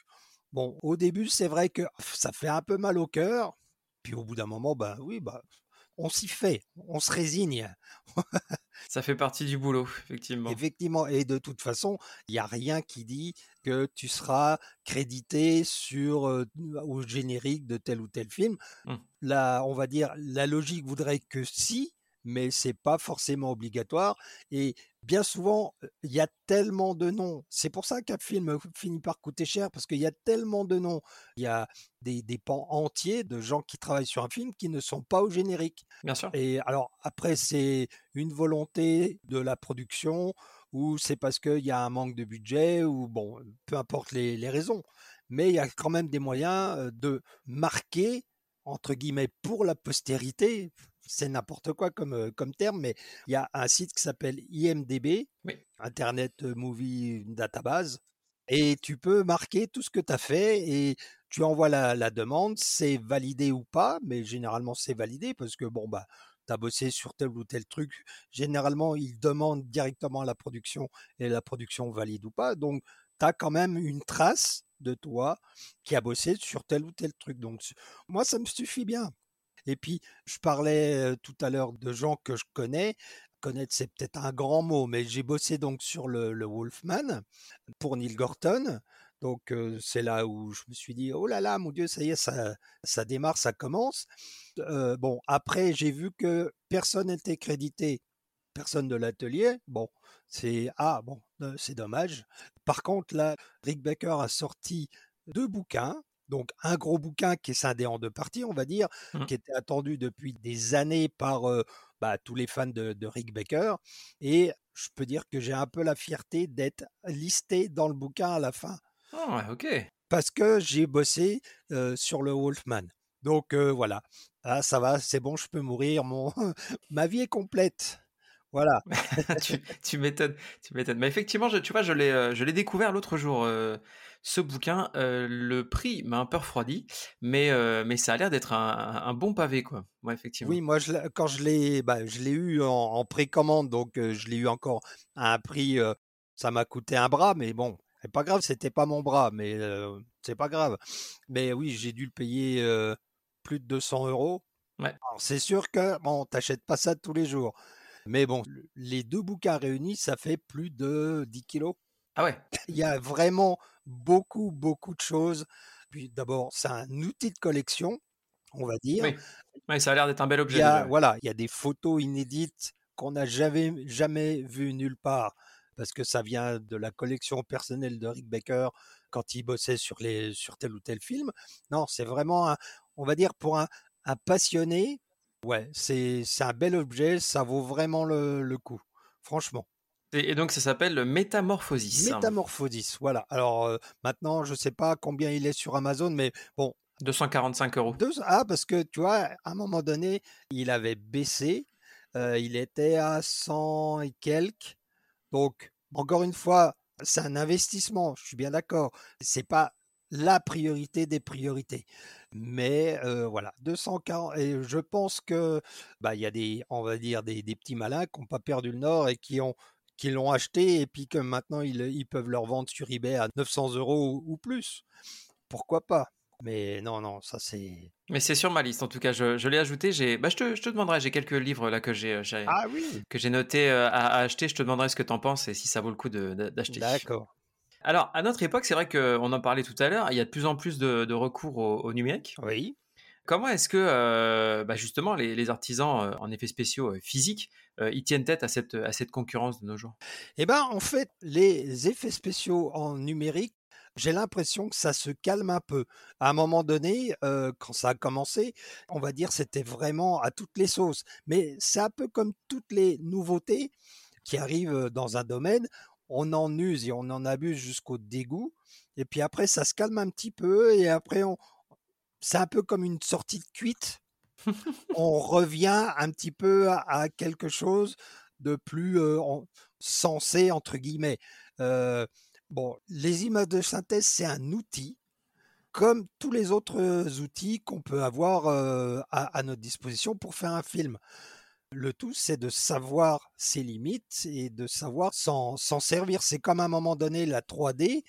bon, au début, c'est vrai que ça fait un peu mal au cœur. Puis au bout d'un moment, bah oui, bah on s'y fait, on se résigne. Ça fait partie du boulot, effectivement. Effectivement, et de toute façon, il n'y a rien qui dit que tu seras crédité sur euh, au générique de tel ou tel film. Mmh. Là, on va dire, la logique voudrait que si, mais c'est pas forcément obligatoire. Et bien souvent, il y a tellement de noms. C'est pour ça qu'un film finit par coûter cher, parce qu'il y a tellement de noms. Il y a des, des, pans entiers de gens qui travaillent sur un film qui ne sont pas au générique. Bien sûr. Et alors, après, c'est une volonté de la production, ou c'est parce qu'il y a un manque de budget, ou bon, peu importe les, les raisons. Mais il y a quand même des moyens de marquer entre guillemets pour la postérité, c'est n'importe quoi comme, comme terme, mais il y a un site qui s'appelle IMDB, Internet Movie Database, et tu peux marquer tout ce que tu as fait et tu envoies la, demande, c'est validé ou pas, mais généralement c'est validé parce que bon bah tu as bossé sur tel ou tel truc, généralement ils demandent directement à la production et la production valide ou pas, donc tu as quand même une trace de toi qui a bossé sur tel ou tel truc. Donc moi ça me suffit bien. Et puis, je parlais tout à l'heure de gens que je connais. Connaître, c'est peut-être un grand mot, mais j'ai bossé donc sur le, Wolfman pour Neil Gorton. Donc, c'est là où je me suis dit, oh là là, mon Dieu, ça y est, ça, ça démarre, ça commence. bon, après, j'ai vu que personne n'était crédité personne de l'atelier. Bon, c'est ah bon, c'est dommage. Par contre, là, Rick Baker a sorti deux bouquins donc un gros bouquin qui est scindé en deux parties, on va dire, mmh. qui était attendu depuis des années par bah, tous les fans de, Rick Baker. Et je peux dire que j'ai un peu la fierté d'être listé dans le bouquin à la fin. Ah, ok. Parce que j'ai bossé sur le Wolfman. Donc voilà, ah, ça va, c'est bon, je peux mourir. Mon ma vie est complète. Voilà. tu, tu m'étonnes, tu m'étonnes. Mais effectivement, je, tu vois, je l'ai, euh, je l'ai découvert l'autre jour. Euh, ce bouquin, euh, le prix m'a un peu refroidi, mais mais ça a l'air d'être un, un, bon pavé, quoi. Ouais, effectivement. Oui, moi, je, quand je l'ai, bah, je eu en, en précommande, donc je l'ai eu encore à un prix. ça m'a coûté un bras, mais bon, c'est pas grave, c'était pas mon bras, mais c'est pas grave. Mais oui, j'ai dû le payer plus de 200 euros. Ouais. C'est sûr que bon, t'achètes pas ça tous les jours. Mais bon, les deux bouquins réunis, ça fait plus de 10 kilos. Ah ouais. Il y a vraiment beaucoup, beaucoup de choses. Puis d'abord, c'est un outil de collection, on va dire. Oui, ça a l'air d'être un bel objet. Voilà, il y a des photos inédites qu'on n'a jamais, jamais vues nulle part parce que ça vient de la collection personnelle de Rick Baker quand il bossait sur, les, sur tel ou tel film. Non, c'est vraiment, on va dire, pour un, un passionné, Ouais, c'est un bel objet, ça vaut vraiment le, coup, franchement. Et, donc ça s'appelle Métamorphosis. Métamorphosis, voilà. Alors euh, maintenant, je ne sais pas combien il est sur Amazon, mais bon. 245 euros. ah, parce que tu vois, à un moment donné, il avait baissé. Euh, il était à 100 et quelques. Donc, encore une fois, c'est un investissement, je suis bien d'accord. C'est pas la priorité des priorités. Mais euh, voilà, 240. Et je pense que bah il y a des, on va dire des, des petits malins qui n'ont pas perdu le nord et qui ont qui l'ont acheté et puis que maintenant ils, ils, peuvent leur vendre sur eBay à 900 euros ou, plus. Pourquoi pas? Mais non, non, ça c'est. Mais c'est sur ma liste en tout cas. Je, je l'ai ajouté. J'ai, bah, je te, je te demanderai. J'ai quelques livres là que j'ai, euh, ah, oui. que j'ai noté euh, à, à, acheter. Je te demanderai ce que tu en penses et si ça vaut le coup d'acheter. D'accord. Alors, à notre époque, c'est vrai qu'on en parlait tout à l'heure, il y a de plus en plus de, recours au, numérique. Oui. Comment est-ce que euh, bah, justement les, artisans euh, en effets spéciaux euh, physiques ils tiennent tête à cette, concurrence de nos jours? Eh bien, en fait, les effets spéciaux en numérique, j'ai l'impression que ça se calme un peu. À un moment donné, quand ça a commencé, on va dire c'était vraiment à toutes les sauces. Mais c'est un peu comme toutes les nouveautés qui arrivent dans un domaine on en use et on en abuse jusqu'au dégoût. Et puis après, ça se calme un petit peu et après, on, c'est un peu comme une sortie de cuite. on revient un petit peu à, quelque chose de plus euh, sensé entre guillemets. Euh, bon, les images de synthèse, c'est un outil comme tous les autres outils qu'on peut avoir euh, à, notre disposition pour faire un film. Le tout, c'est de savoir ses limites et de savoir s'en servir. C'est comme à un moment donné la 3D.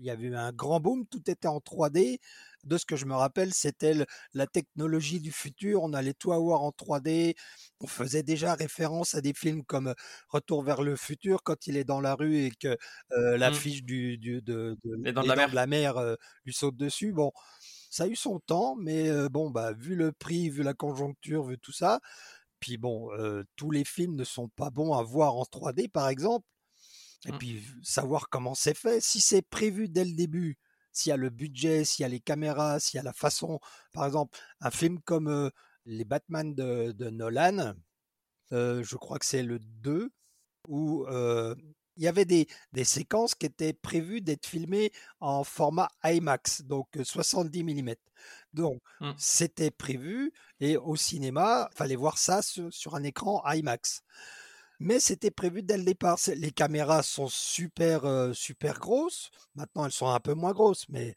Il y avait eu un grand boom, tout était en 3D. De ce que je me rappelle, c'était la technologie du futur. On allait tout avoir en 3D. On faisait déjà référence à des films comme Retour vers le futur quand il est dans la rue et que euh, l'affiche mmh. du, de, de, de, la mer, euh, lui saute dessus. Bon, ça a eu son temps, mais euh, bon, bah, vu le prix, vu la conjoncture, vu tout ça, puis bon, tous les films ne sont pas bons à voir en 3D, par exemple. Et mmh. puis savoir comment c'est fait. Si c'est prévu dès le début, s'il y a le budget, s'il y a les caméras, s'il y a la façon, par exemple, un film comme les Batman de, de Nolan, je crois que c'est le 2, où il y avait des, des, séquences qui étaient prévues d'être filmées en format IMAX, donc 70 mm. Donc, mmh. c'était prévu et au cinéma, fallait voir ça sur, un écran IMAX. Mais c'était prévu dès le départ. Les caméras sont super, super grosses. Maintenant, elles sont un peu moins grosses, mais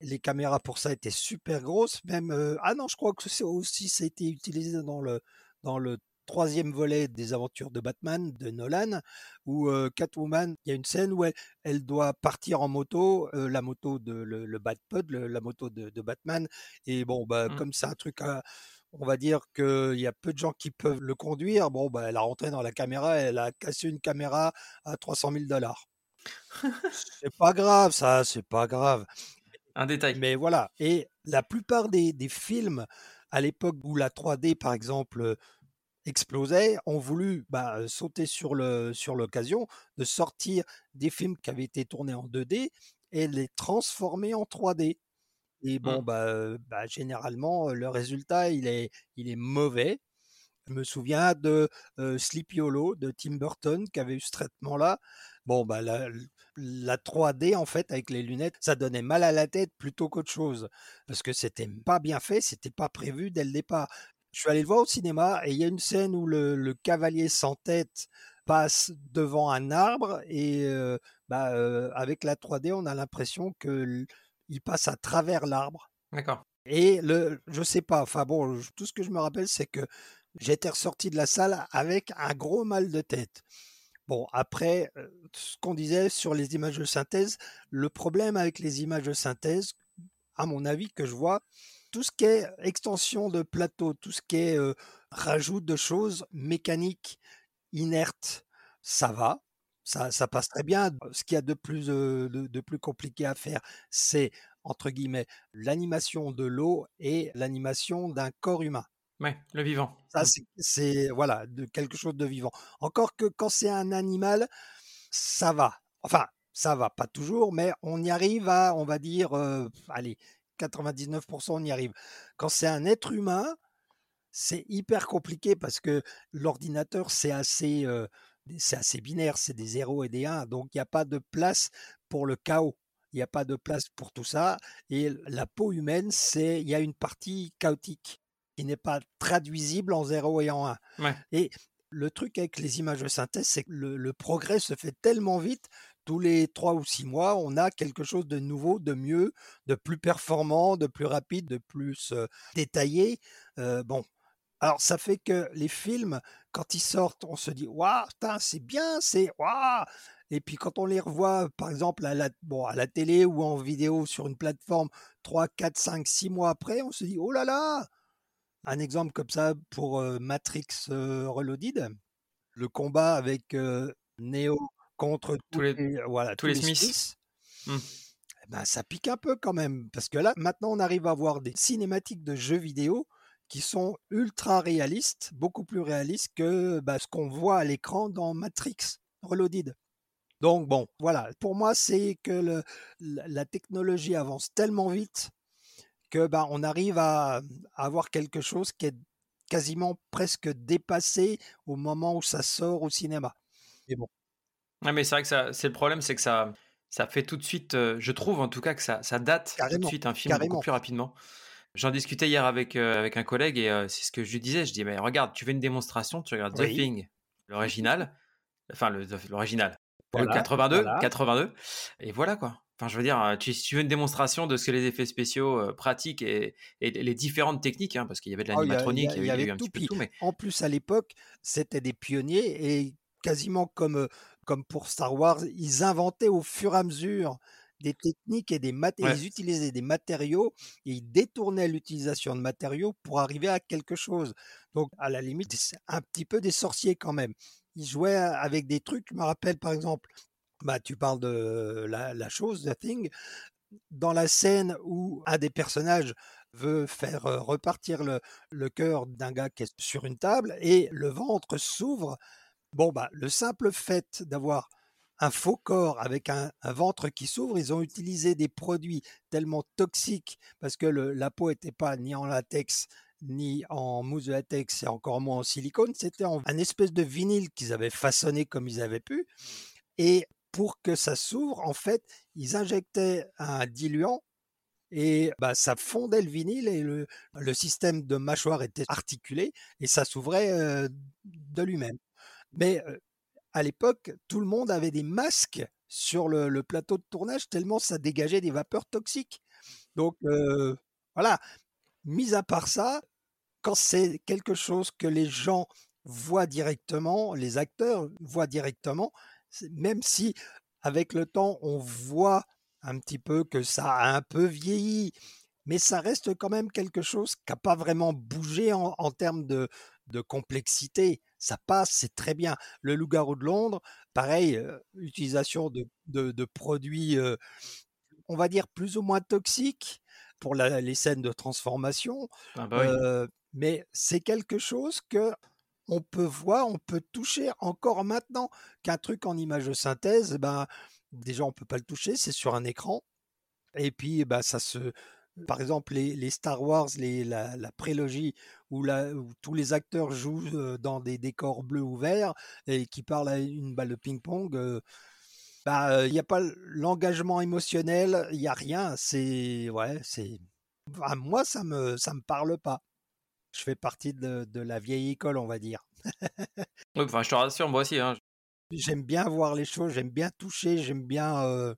les caméras pour ça étaient super grosses. Même, ah non, je crois que c'est aussi, ça a été utilisé dans le, dans le troisième volet des aventures de Batman de Nolan, où Catwoman, il y a une scène où elle, doit partir en moto, la moto de le, le Batpod, la moto de, Batman, et bon, bah, mmh. comme c'est un truc on va dire qu'il y a peu de gens qui peuvent le conduire. Bon, bah, elle a rentré dans la caméra, elle a cassé une caméra à 300 000 dollars. c'est pas grave, ça, c'est pas grave. Un détail. Mais voilà. Et la plupart des, des films, à l'époque où la 3D, par exemple, explosait, ont voulu bah, sauter sur le sur l'occasion de sortir des films qui avaient été tournés en 2D et les transformer en 3D. Et bon, mmh. bah, bah, généralement, le résultat, il est, il est mauvais. Je me souviens de Sleepy Hollow de Tim Burton qui avait eu ce traitement-là. Bon, bah, la 3D en fait avec les lunettes, ça donnait mal à la tête plutôt qu'autre chose parce que c'était pas bien fait, c'était pas prévu dès le départ. Je suis allé le voir au cinéma et il y a une scène où le, cavalier sans tête passe devant un arbre et euh, bah, euh, avec la 3D, on a l'impression que il passe à travers l'arbre. D'accord. Et le, je sais pas. Enfin bon, tout ce que je me rappelle, c'est que j'étais ressorti de la salle avec un gros mal de tête. Bon, après, euh, ce qu'on disait sur les images de synthèse, le problème avec les images de synthèse, à mon avis, que je vois, tout ce qui est extension de plateau, tout ce qui est euh, rajout de choses mécaniques, inertes, ça va. Ça, ça passe très bien. Ce qu'il y a de plus, de, plus compliqué à faire, c'est, entre guillemets, l'animation de l'eau et l'animation d'un corps humain. Ouais, le vivant. Ça, mmh. c'est voilà, de quelque chose de vivant. Encore que quand c'est un animal, ça va. Enfin, ça va, pas toujours, mais on y arrive à, on va dire, euh, allez, 99% on y arrive. Quand c'est un être humain, c'est hyper compliqué parce que l'ordinateur, c'est assez, euh, c'est assez binaire, c'est des 0 et des 1, donc il n'y a pas de place pour le chaos. Il n'y a pas de place pour tout ça. Et la peau humaine, c'est, il y a une partie chaotique qui n'est pas traduisible en 0 et en 1. Et le truc avec les images de synthèse, c'est que le, progrès se fait tellement vite. Tous les trois ou six mois, on a quelque chose de nouveau, de mieux, de plus performant, de plus rapide, de plus euh, détaillé. Euh, bon, alors ça fait que les films, quand ils sortent, on se dit waouh, c'est bien, c'est waouh. Et puis quand on les revoit, par exemple à la, bon, à la télé ou en vidéo sur une plateforme 3, 4, 5, 6 mois après, on se dit oh là là, un exemple comme ça pour Matrix Reloaded, le combat avec Neo contre tous, les, voilà, tous, les, Smiths. Mmh. Eh ben, ça pique un peu quand même, parce que là, maintenant, on arrive à voir des cinématiques de jeux vidéo qui sont ultra réalistes, beaucoup plus réalistes que bah, ce qu'on voit à l'écran dans Matrix Reloaded. Donc bon, voilà, pour moi, c'est que le, la technologie avance tellement vite que bah, on arrive à, avoir quelque chose qui est quasiment presque dépassé au moment où ça sort au cinéma. Mais bon. mais c'est vrai que ça, c'est le problème, c'est que ça, ça fait tout de suite, euh, je trouve en tout cas que ça, ça date tout de suite un film beaucoup plus rapidement. J'en discutais hier avec, euh, avec un collègue et euh, c'est ce que je lui disais. Je dis, mais regarde, tu fais une démonstration, tu regardes The Thing, l'original, enfin l'original, le 82, 82, et voilà quoi. Enfin, je veux dire, euh, tu, veux une démonstration de ce que les effets spéciaux euh, pratiquent et, les différentes techniques, hein, parce qu'il y avait de oh, l'animatronique, il y, avait, un petit peu tout. Mais... En plus, à l'époque, c'était des pionniers et quasiment comme, comme pour Star Wars, ils inventaient au fur et à mesure des techniques et des matériaux. Ils utilisaient des matériaux et ils détournaient l'utilisation de matériaux pour arriver à quelque chose. Donc, à la limite, c'est un petit peu des sorciers quand même. Ils jouaient avec des trucs. Je me rappelle, par exemple, bah, tu parles de la, chose, The Thing. Dans la scène où un des personnages veut faire repartir le, le cœur d'un gars qui est sur une table et le ventre s'ouvre, bon, bah, le simple fait d'avoir un faux corps avec un, ventre qui s'ouvre, ils ont utilisé des produits tellement toxiques parce que la peau n'était pas ni en latex ni en mousse de latex et encore moins en silicone, c'était un espèce de vinyle qu'ils avaient façonné comme ils avaient pu. Et pour que ça s'ouvre, en fait, ils injectaient un diluant et bah, ça fondait le vinyle et le, système de mâchoire était articulé et ça s'ouvrait de lui-même. Mais à l'époque, tout le monde avait des masques sur le, plateau de tournage tellement ça dégageait des vapeurs toxiques. Donc voilà, mis à part ça, quand c'est quelque chose que les gens voient directement, les acteurs voient directement, même si avec le temps on voit un petit peu que ça a un peu vieilli, mais ça reste quand même quelque chose qui n'a pas vraiment bougé en, termes de, complexité. Ça passe, c'est très bien. Le loup-garou de Londres, pareil, euh, utilisation de, produits, euh, on va dire, plus ou moins toxiques pour les scènes de transformation. Ah bah euh, mais c'est quelque chose que on peut voir, on peut toucher encore maintenant qu'un truc en image de synthèse, ben, déjà on peut pas le toucher, c'est sur un écran. Et puis ben, ça se par exemple les, Star Wars, la, prélogie où, tous les acteurs jouent dans des décors bleus ou verts et qui parlent à une balle de ping-pong, Bah, il n'y a pas l'engagement émotionnel, il y a rien. C'est ouais, c'est moi ça me ça me parle pas. Je fais partie de, la vieille école, on va dire. enfin, je te rassure, moi aussi. Hein. J'aime bien voir les choses, j'aime bien toucher, j'aime bien. Euh...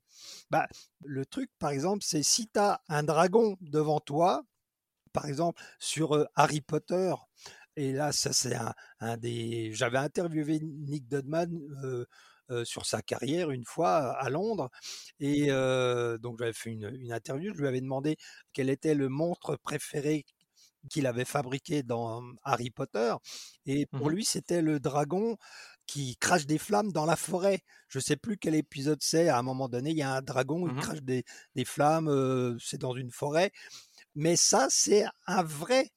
Bah, le truc, par exemple, c'est si tu as un dragon devant toi, par exemple sur Harry Potter, et là, ça c'est un, un, des. J'avais interviewé Nick Dudman euh, euh, sur sa carrière une fois à Londres. Et euh, donc j'avais fait une, une, interview, je lui avais demandé quel était le monstre préféré qu'il avait fabriqué dans Harry Potter. Et pour mmh lui, c'était le dragon qui crache des flammes dans la forêt. Je sais plus quel épisode c'est. À un moment donné, il y a un dragon, il mmh crache des, des flammes, euh, c'est dans une forêt. Mais ça, c'est un vrai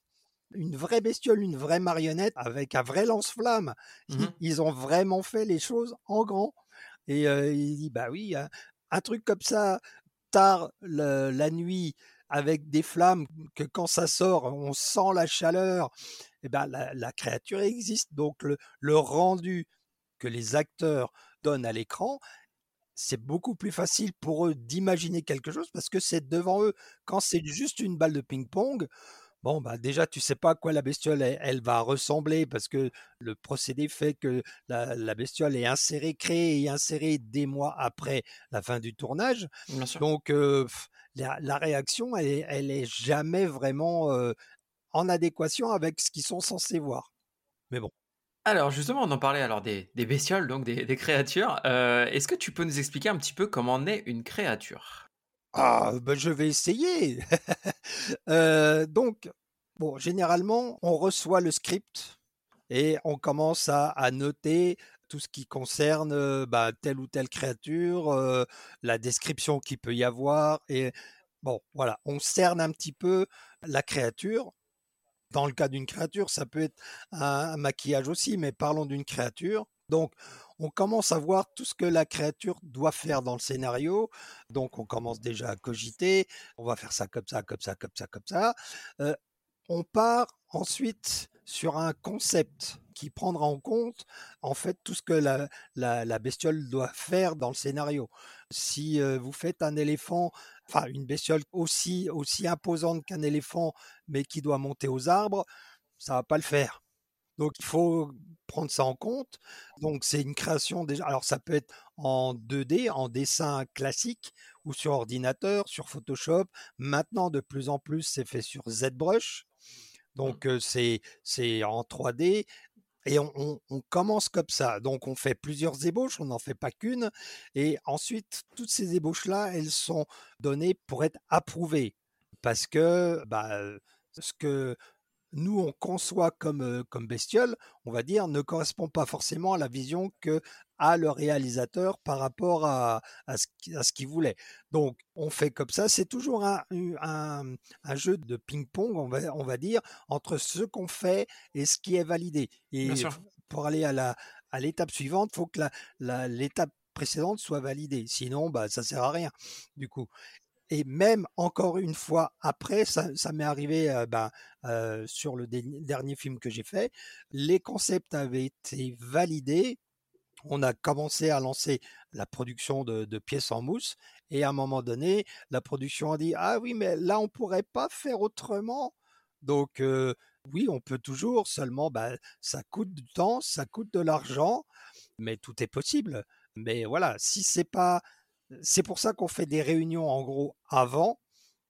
une vraie bestiole, une vraie marionnette avec un vrai lance-flamme. Mmh ils, ont vraiment fait les choses en grand. Et il dit bah oui, un, truc comme ça tard la nuit avec des flammes que quand ça sort, on sent la chaleur. Et eh ben la, créature existe. Donc le, le rendu que les acteurs donnent à l'écran, c'est beaucoup plus facile pour eux d'imaginer quelque chose parce que c'est devant eux. Quand c'est juste une balle de ping-pong, Bon, bah déjà, tu sais pas à quoi la bestiole elle, va ressembler parce que le procédé fait que la, bestiole est insérée, créée et insérée des mois après la fin du tournage. Donc, la, réaction, elle, est jamais vraiment en adéquation avec ce qu'ils sont censés voir. Mais bon. Alors justement, on en parlait alors des, bestioles, donc des, créatures. Est-ce que tu peux nous expliquer un petit peu comment naît une créature? Ah, ben je vais essayer. euh, donc, bon, généralement, on reçoit le script et on commence à, noter tout ce qui concerne bah, telle ou telle créature, euh, la description qu'il peut y avoir. Et bon, voilà, on cerne un petit peu la créature. Dans le cas d'une créature, ça peut être un maquillage aussi, mais parlons d'une créature. Donc, on commence à voir tout ce que la créature doit faire dans le scénario. Donc, on commence déjà à cogiter. On va faire ça comme ça, comme ça, comme ça, comme ça. Euh, on part ensuite sur un concept qui prendra en compte en fait tout ce que la, bestiole doit faire dans le scénario. Si euh, vous faites un éléphant, enfin une bestiole aussi aussi imposante qu'un éléphant, mais qui doit monter aux arbres, ça va pas le faire. Donc il faut prendre ça en compte. Donc c'est une création déjà. Alors ça peut être en 2D, en dessin classique ou sur ordinateur, sur Photoshop. Maintenant de plus en plus c'est fait sur ZBrush. Donc mmh. c'est c'est en 3D. Et on, commence comme ça. Donc on fait plusieurs ébauches, on n'en fait pas qu'une. Et ensuite, toutes ces ébauches-là, elles sont données pour être approuvées. Parce que bah, ce que nous on conçoit comme comme bestiole, on va dire, ne correspond pas forcément à la vision que a le réalisateur par rapport à, à ce, qu'il voulait. Donc on fait comme ça, c'est toujours un, un, un, jeu de ping-pong, on va, on va dire, entre ce qu'on fait et ce qui est validé. Et pour aller à la à l'étape suivante, faut que l'étape précédente soit validée. Sinon, bah, ça sert à rien, du coup. Et même encore une fois après, ça, ça m'est arrivé euh, ben, euh, sur le dernier film que j'ai fait, les concepts avaient été validés. On a commencé à lancer la production de, pièces en mousse et à un moment donné, la production a dit ah oui mais là on pourrait pas faire autrement. Donc oui, on peut toujours, seulement ben, ça coûte du temps, ça coûte de l'argent, mais tout est possible. Mais voilà, si c'est pas c'est pour ça qu'on fait des réunions en gros avant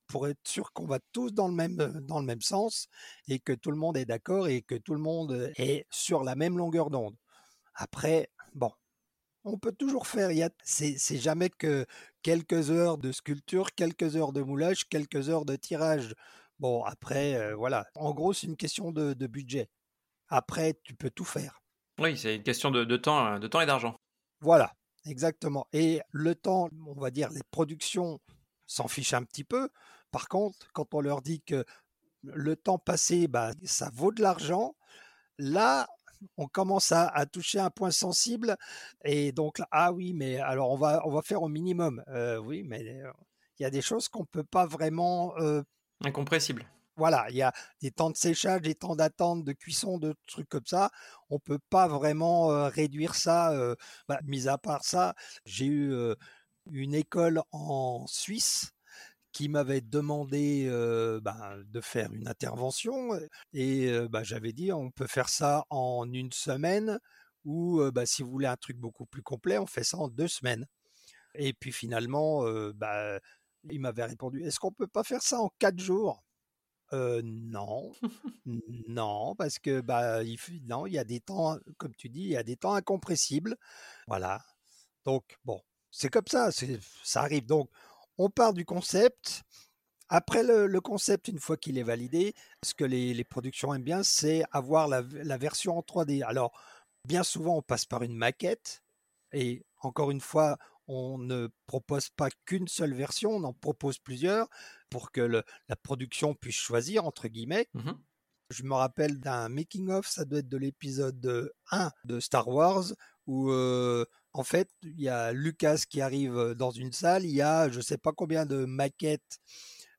pour être sûr qu'on va tous dans le même dans le même sens et que tout le monde est d'accord et que tout le monde est sur la même longueur d'onde. Après, bon, on peut toujours faire. Il c'est, c'est jamais que quelques heures de sculpture, quelques heures de moulage, quelques heures de tirage. Bon, après, euh, voilà. En gros, c'est une question de, de, budget. Après, tu peux tout faire. Oui, c'est une question de, de temps, de temps et d'argent. Voilà. Exactement. Et le temps, on va dire, les productions s'en fichent un petit peu. Par contre, quand on leur dit que le temps passé, bah, ça vaut de l'argent, là, on commence à, toucher un point sensible. Et donc, ah oui, mais alors on va, on va faire au minimum. Euh, oui, mais euh, il y a des choses qu'on peut pas vraiment. Euh, Incompressible. voilà, il y a des temps de séchage, des temps d'attente, de cuisson, de trucs comme ça. On peut pas vraiment réduire ça. Bah, mis à part ça, j'ai eu une école en Suisse qui m'avait demandé bah, de faire une intervention et bah, j'avais dit on peut faire ça en une semaine ou bah, si vous voulez un truc beaucoup plus complet, on fait ça en deux semaines. Et puis finalement, il m'avait répondu est-ce qu'on peut pas faire ça en quatre jours? Non, non, parce que bah il non, il y a des temps, comme tu dis, il y a des temps incompressibles, voilà. Donc bon, c'est comme ça, ça arrive. Donc on part du concept. Après le, concept, une fois qu'il est validé, ce que les, productions aiment bien, c'est avoir la, version en 3D. Alors, bien souvent, on passe par une maquette. Et encore une fois, on ne propose pas qu'une seule version, on en propose plusieurs pour que la production puisse choisir, entre guillemets. Mmh Je me rappelle d'un making-of, ça doit être de l'épisode 1 de Star Wars, où en fait, il y a Lucas qui arrive dans une salle, il y a je ne sais pas combien de maquettes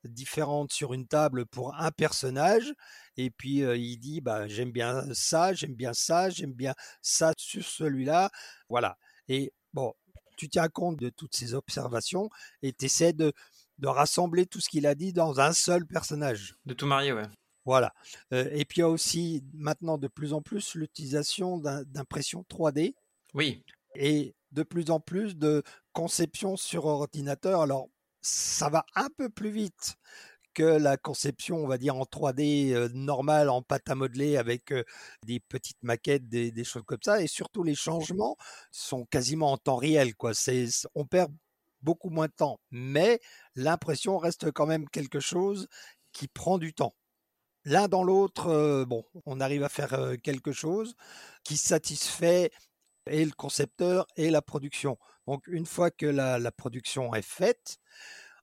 différentes sur une table pour un personnage et puis il dit bah j'aime bien ça, j'aime bien ça, j'aime bien ça sur celui-là, voilà. Et bon, tu tiens compte de toutes ces observations et tu essaies de, de rassembler tout ce qu'il a dit dans un seul personnage. De tout marier, ouais. Voilà. et puis il y a aussi maintenant de plus en plus l'utilisation d'impression 3D. Oui. Et de plus en plus de conception sur ordinateur. Alors, ça va un peu plus vite que la conception, on va dire, en 3D normale, en pâte à modeler avec des petites maquettes, des, choses comme ça. Et surtout, les changements sont quasiment en temps réel. Quoi. On perd beaucoup moins de temps. Mais l'impression reste quand même quelque chose qui prend du temps. L'un dans l'autre, bon, on arrive à faire quelque chose qui satisfait et le concepteur et la production. Donc une fois que la production est faite,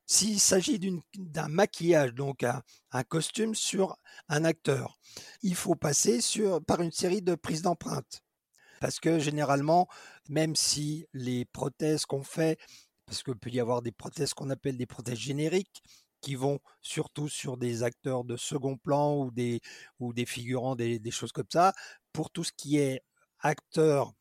s'il s'agit d'un maquillage, donc un, costume sur un acteur, il faut passer sur, par une série de prises d'empreintes. Parce que généralement, même si les prothèses qu'on fait, parce qu'il peut y avoir des prothèses qu'on appelle des prothèses génériques, qui vont surtout sur des acteurs de second plan ou des, ou des figurants, des, des choses comme ça, pour tout ce qui est acteur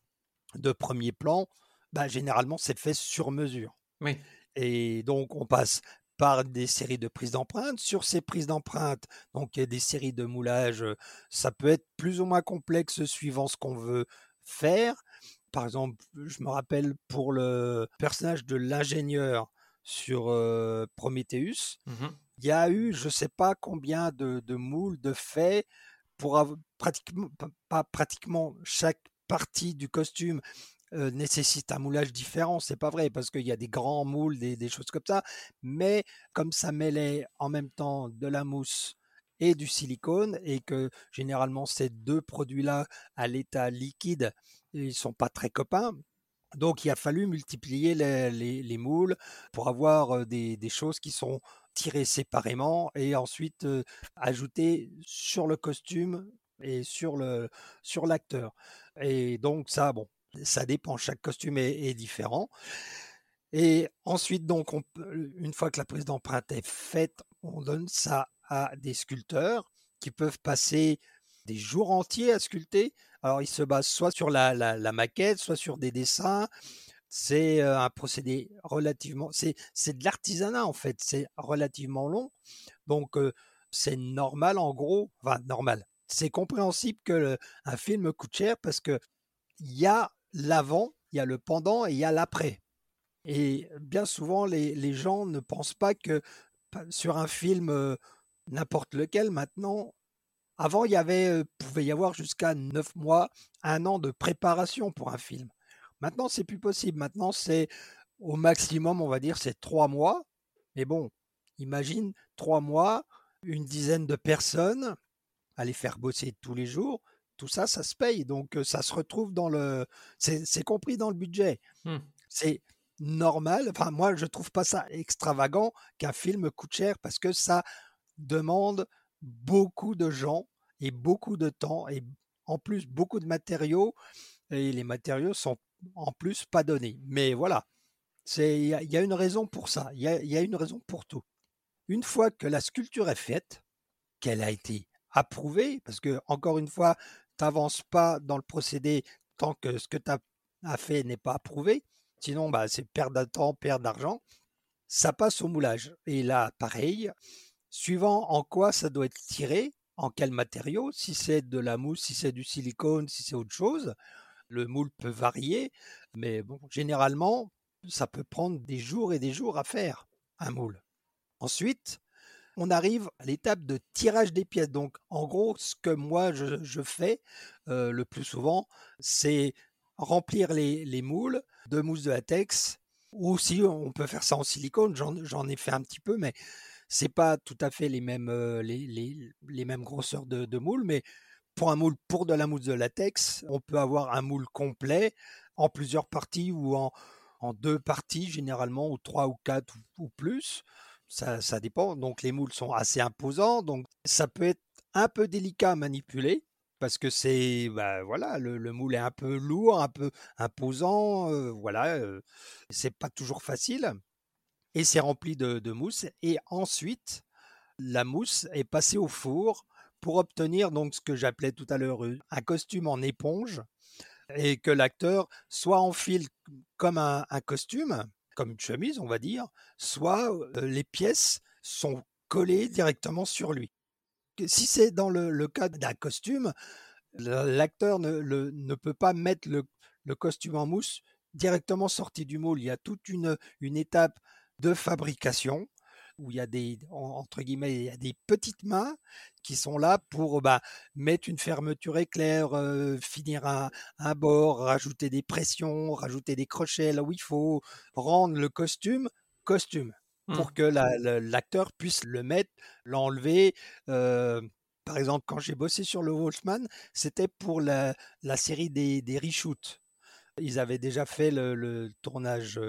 de premier plan, bah, généralement c'est fait sur mesure. Oui. Et donc, on passe par des séries de prises d'empreintes. Sur ces prises d'empreintes, donc il y a des séries de moulages, ça peut être plus ou moins complexe suivant ce qu'on veut faire. Par exemple, je me rappelle pour le personnage de l'ingénieur sur Prometheus, mmh il y a eu je ne sais pas combien de, moules de faits pour avoir pratiquement pas pratiquement chaque partie du costume nécessite un moulage différent, c'est pas vrai, parce qu'il y a des grands moules, des, choses comme ça, mais comme ça mêlait en même temps de la mousse et du silicone, et que généralement ces deux produits-là, à l'état liquide, ils sont pas très copains, donc il a fallu multiplier les, moules pour avoir des, choses qui sont tirées séparément et ensuite ajoutées sur le costume et sur le sur l'acteur. Et donc ça, bon, ça dépend, chaque costume est, différent. Et ensuite, donc, une fois que la prise d'empreinte est faite, on donne ça à des sculpteurs qui peuvent passer des jours entiers à sculpter. Alors, ils se basent soit sur la, maquette, soit sur des dessins. C'est euh, un procédé relativement, c'est, c'est de l'artisanat en fait, c'est relativement long. Donc, euh, c'est normal en gros, enfin normal. C'est compréhensible que un film coûte cher parce que il y a l'avant, il y a le pendant et il y a l'après. Et bien souvent, les, gens ne pensent pas que sur un film, euh, n'importe lequel, maintenant, avant, il y avait, euh, pouvait y avoir jusqu'à neuf mois, un an de préparation pour un film. Maintenant, c'est plus possible. Maintenant, c'est au maximum, on va dire, c'est trois mois. Mais bon, imagine trois mois, une dizaine de personnes à les faire bosser tous les jours tout ça, ça se paye. Donc, ça se retrouve dans le. C'est compris dans le budget. Mmh. C'est normal. Enfin, moi, je trouve pas ça extravagant qu'un film coûte cher parce que ça demande beaucoup de gens et beaucoup de temps et en plus beaucoup de matériaux. Et les matériaux sont en plus pas donnés. Mais voilà, il y, y, a une raison pour ça. Il y a une raison pour tout. Une fois que la sculpture est faite, qu'elle a été approuvée, parce que, encore une fois, tu n'avances pas dans le procédé tant que ce que tu as fait n'est pas approuvé. Sinon, bah, c'est perdre de temps, perdre d'argent. Ça passe au moulage. Et là, pareil, suivant en quoi ça doit être tiré, en quel matériau, si c'est de la mousse, si c'est du silicone, si c'est autre chose, le moule peut varier, mais bon, généralement, ça peut prendre des jours et des jours à faire un moule. Ensuite, on arrive à l'étape de tirage des pièces. Donc, en gros, ce que moi je, fais euh, le plus souvent, c'est remplir les, moules de mousse de latex. Ou si on peut faire ça en silicone, j'en ai fait un petit peu, mais c'est pas tout à fait les mêmes, euh, grosseurs de, de moules. Mais pour un moule pour de la mousse de latex, on peut avoir un moule complet en plusieurs parties ou en, deux parties généralement, ou trois ou quatre ou, plus. Ça, dépend. Donc les moules sont assez imposants. Donc ça peut être un peu délicat à manipuler parce que c'est bah, voilà le, moule est un peu lourd, un peu imposant. Euh, voilà, euh, c'est pas toujours facile. Et c'est rempli de, mousse. Et ensuite, la mousse est passée au four pour obtenir donc ce que j'appelais tout à l'heure un costume en éponge et que l'acteur soit enfile comme un, costume, comme une chemise, on va dire, soit les pièces sont collées directement sur lui. Si c'est dans le, cas d'un costume, l'acteur ne, peut pas mettre le, costume en mousse directement sorti du moule. Il y a toute une étape de fabrication où il y a des entre guillemets il y a des petites mains qui sont là pour bah, mettre une fermeture éclair, euh, finir un, un, bord, rajouter des pressions, rajouter des crochets là où il faut, rendre le costume costume pour mmh. que l'acteur puisse le mettre, l'enlever. Euh, par exemple, quand j'ai bossé sur le Wolfman, c'était pour la, la série des, des reshoots. Ils avaient déjà fait le, tournage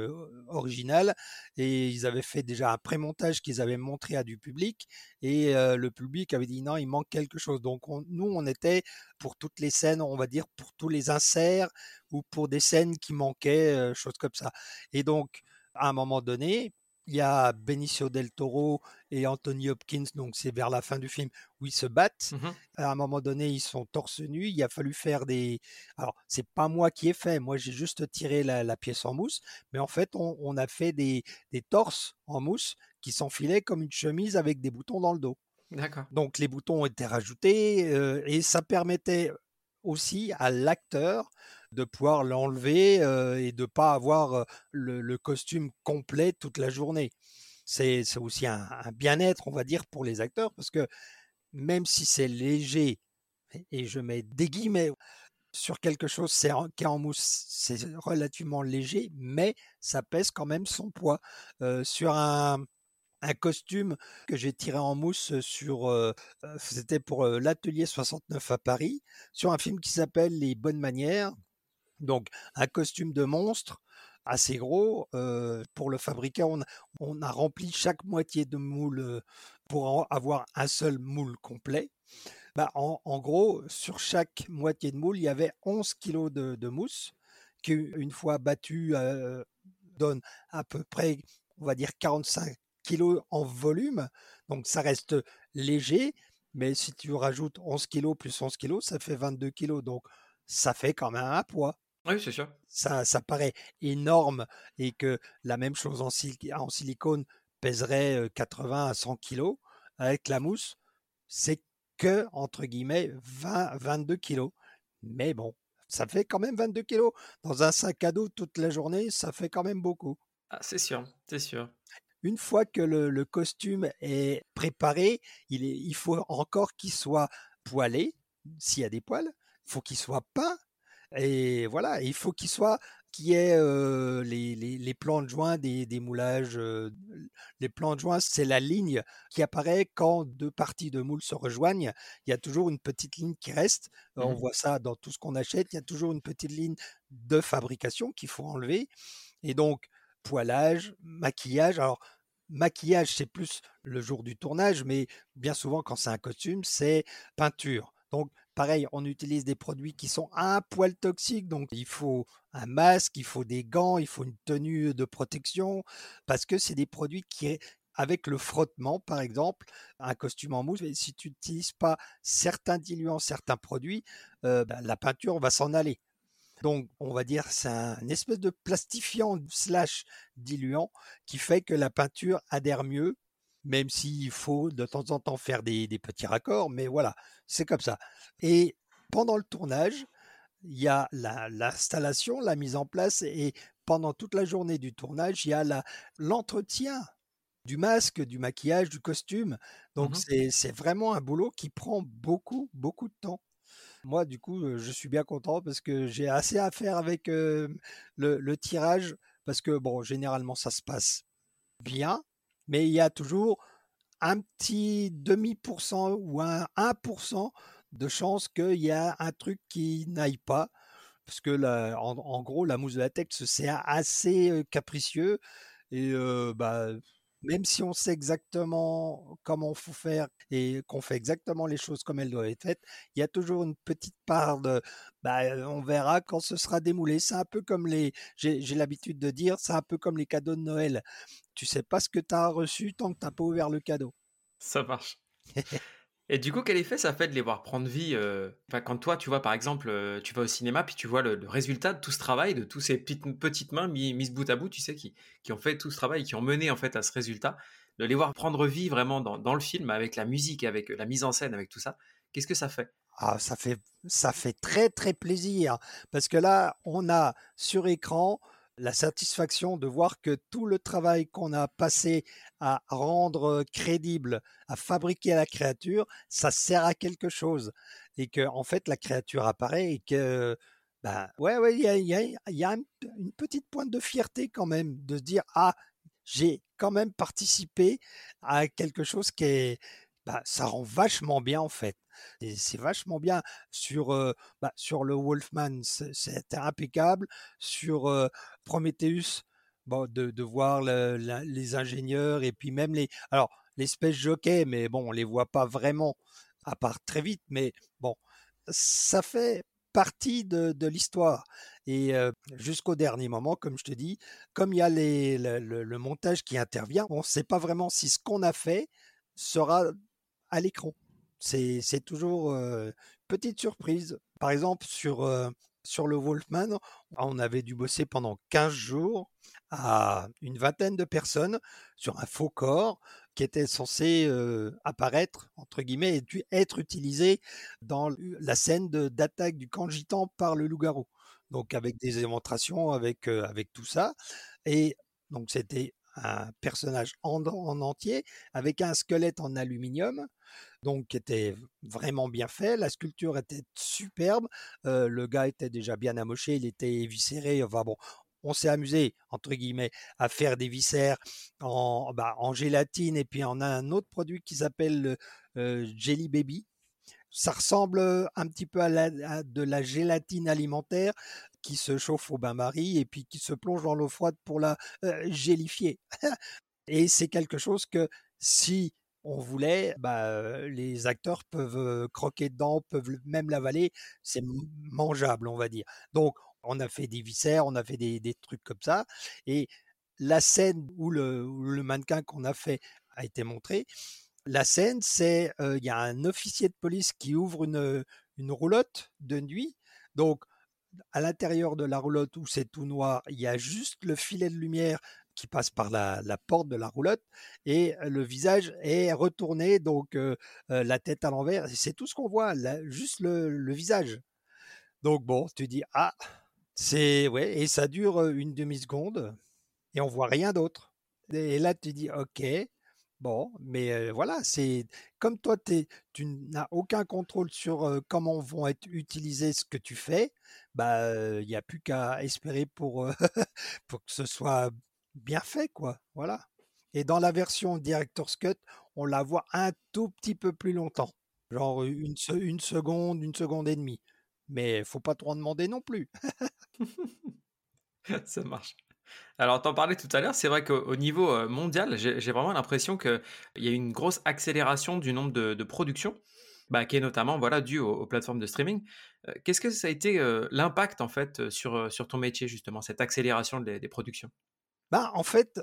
original et ils avaient fait déjà un pré-montage qu'ils avaient montré à du public et le public avait dit non, il manque quelque chose. Donc nous, on était pour toutes les scènes, on va dire pour tous les inserts ou pour des scènes qui manquaient, choses comme ça. Et donc, à un moment donné, il y a Benicio del Toro et Anthony Hopkins, donc c'est vers la fin du film où ils se battent. Mmh à un moment donné, ils sont torse nu. Il a fallu faire des. Alors, c'est pas moi qui ai fait. Moi, j'ai juste tiré la, pièce en mousse. Mais en fait, on, a fait des, des torses en mousse qui s'enfilaient comme une chemise avec des boutons dans le dos. D'accord. Donc, les boutons ont été rajoutés euh, et ça permettait aussi à l'acteur de pouvoir l'enlever et de pas avoir le, costume complet toute la journée. C'est aussi un, bien-être, on va dire, pour les acteurs, parce que même si c'est léger, et je mets des guillemets sur quelque chose qui est en mousse, c'est relativement léger, mais ça pèse quand même son poids. Sur un, costume que j'ai tiré en mousse sur, c'était pour euh, l'atelier 69 à Paris, sur un film qui s'appelle Les Bonnes Manières. Donc un costume de monstre assez gros. pour le fabriquer, on, a rempli chaque moitié de moule pour avoir un seul moule complet. Bah, en, gros, sur chaque moitié de moule, il y avait 11 kilos de, mousse qui, une fois battue, donne à peu près, on va dire 45 kilos en volume, donc ça reste léger, mais si tu rajoutes 11 kilos plus 11 kilos, ça fait 22 kilos, donc ça fait quand même un poids. Oui, c'est sûr. Ça, ça paraît énorme et que la même chose en, en silicone pèserait 80 à 100 kilos. Avec la mousse, c'est que, entre guillemets, 20, 22 kilos. Mais bon, ça fait quand même 22 kilos. Dans un sac à dos toute la journée, ça fait quand même beaucoup. Ah, c'est sûr, c'est sûr. Une fois que le, costume est préparé, il, il faut encore qu'il soit poilé, s'il y a des poils. Il faut qu'il soit peint. Et voilà, il faut qu'il soit qui ait euh, les, les, plans de joint des, moulages. Euh, les plans de joint, c'est la ligne qui apparaît quand deux parties de moule se rejoignent. Il y a toujours une petite ligne qui reste. On mmh voit ça dans tout ce qu'on achète. Il y a toujours une petite ligne de fabrication qu'il faut enlever. Et donc, poilage, maquillage. Alors, maquillage, c'est plus le jour du tournage, mais bien souvent, quand c'est un costume, c'est peinture. Donc, pareil, on utilise des produits qui sont un poil toxiques. Donc, il faut un masque, il faut des gants, il faut une tenue de protection, parce que c'est des produits qui, avec le frottement, par exemple, un costume en mousse, si tu n'utilises pas certains diluants, certains produits, euh, bah, la peinture va s'en aller. Donc, on va dire, c'est un espèce de plastifiant slash diluant qui fait que la peinture adhère mieux, même s'il faut de temps en temps faire des, petits raccords, mais voilà, c'est comme ça. Et pendant le tournage, il y a l'installation, la, mise en place, et pendant toute la journée du tournage, il y a l'entretien du masque, du maquillage, du costume. Donc mmh c'est vraiment un boulot qui prend beaucoup, beaucoup de temps. Moi, du coup, je suis bien content parce que j'ai assez à faire avec le, tirage parce que, bon, généralement, ça se passe bien, mais il y a toujours un petit demi pour cent ou un 1% de chance qu'il y a un truc qui n'aille pas. Parce que, en, gros, la mousse de latex, c'est assez capricieux. Et bah, même si on sait exactement comment il faut faire et qu'on fait exactement les choses comme elles doivent être faites, il y a toujours une petite part de, bah, on verra quand ce sera démoulé. C'est un peu comme les, j'ai l'habitude de dire, c'est un peu comme les cadeaux de Noël. Tu sais pas ce que tu as reçu tant que tu n'as pas ouvert le cadeau. Ça marche. Et du coup, quel effet ça fait de les voir prendre vie euh, Quand toi, tu vois, par exemple, euh, tu vas au cinéma, puis tu vois le, résultat de tout ce travail, de tous ces petites, mains mises bout à bout, tu sais, qui, ont fait tout ce travail, qui ont mené en fait à ce résultat, de les voir prendre vie vraiment dans, le film, avec la musique, avec la mise en scène, avec tout ça, qu'est-ce que ça fait? Ah, ça fait ça fait très très plaisir parce que là, on a sur écran la satisfaction de voir que tout le travail qu'on a passé à rendre crédible, à fabriquer la créature, ça sert à quelque chose et que en fait la créature apparaît et que bah ouais ouais il y a, une, petite pointe de fierté quand même de se dire ah j'ai quand même participé à quelque chose qui est bah, ça rend vachement bien en fait. C'est vachement bien sur bah, sur le Wolfman, c'était impeccable. Sur Prometheus, bon, de, de voir les ingénieurs et puis même les alors l'espèce jockey, mais bon, on les voit pas vraiment à part très vite, mais bon, ça fait partie de, de l'histoire. Et jusqu'au dernier moment, comme je te dis, comme il y a les, le, le montage qui intervient, on ne sait pas vraiment si ce qu'on a fait sera à l'écran. C'est, toujours euh, petite surprise. Par exemple, sur, euh, sur le Wolfman, on avait dû bosser pendant 15 jours à une vingtaine de personnes sur un faux corps qui était censé euh, apparaître, entre guillemets, et être utilisé dans la scène d'attaque du camp gitan par le loup-garou. Donc avec des démonstrations, avec, avec tout ça. Et donc c'était un personnage en, en, entier avec un squelette en aluminium, donc qui était vraiment bien fait. La sculpture était superbe. Euh, le gars était déjà bien amoché, il était éviscéré. Enfin bon, on s'est amusé entre guillemets à faire des viscères en, bah, en gélatine et puis on a un autre produit qui s'appelle euh, Jelly Baby ça ressemble un petit peu à, de la gélatine alimentaire qui se chauffe au bain-marie et puis qui se plonge dans l'eau froide pour la gélifier. et c'est quelque chose que si on voulait, bah, les acteurs peuvent croquer dedans, peuvent même l'avaler, c'est mangeable, on va dire. Donc, on a fait des viscères, on a fait des, trucs comme ça, et la scène où le, le mannequin qu'on a fait a été montré, la scène, c'est il y a un officier de police qui ouvre une, une roulotte de nuit. Donc, à l'intérieur de la roulotte où c'est tout noir, il y a juste le filet de lumière qui passe par la, porte de la roulotte et le visage est retourné, donc la tête à l'envers. C'est tout ce qu'on voit, juste le, le, visage. Donc bon, tu dis ah, c'est ouais, et ça dure une demi seconde et on voit rien d'autre. Et là, tu dis ok, Bon, mais voilà, c'est comme toi, tu n'as aucun contrôle sur comment vont être utilisés ce que tu fais. Bah, il n'y a plus qu'à espérer pour que ce soit bien fait, quoi. Voilà. Et dans la version Director's Cut, on la voit un tout petit peu plus longtemps, genre une, une seconde, une seconde et demie. Mais faut pas trop en demander non plus. Ça marche. Alors, t'en parlais tout à l'heure, c'est vrai qu'au niveau mondial, j'ai vraiment l'impression qu'il y a une grosse accélération du nombre de, productions, bah, qui est notamment voilà, due aux, plateformes de streaming. Qu'est-ce que ça a été l'impact en fait sur, sur ton métier, justement, cette accélération des, productions? Ben, en fait,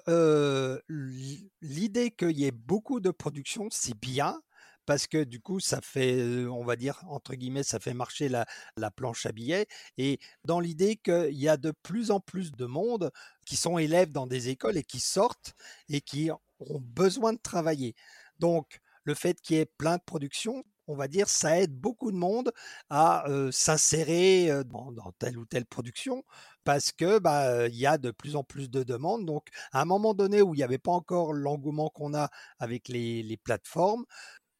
l'idée qu'il y ait beaucoup de production, c'est bien parce que du coup, ça fait, on va dire, entre guillemets, ça fait marcher la, la planche à billets. Et dans l'idée qu'il y a de plus en plus de monde qui sont élèves dans des écoles et qui sortent et qui ont besoin de travailler. Donc, le fait qu'il y ait plein de productions, on va dire, ça aide beaucoup de monde à s'insérer dans, telle ou telle production parce que bah il y a de plus en plus de demandes. Donc, à un moment donné où il n'y avait pas encore l'engouement qu'on a avec les, les plateformes,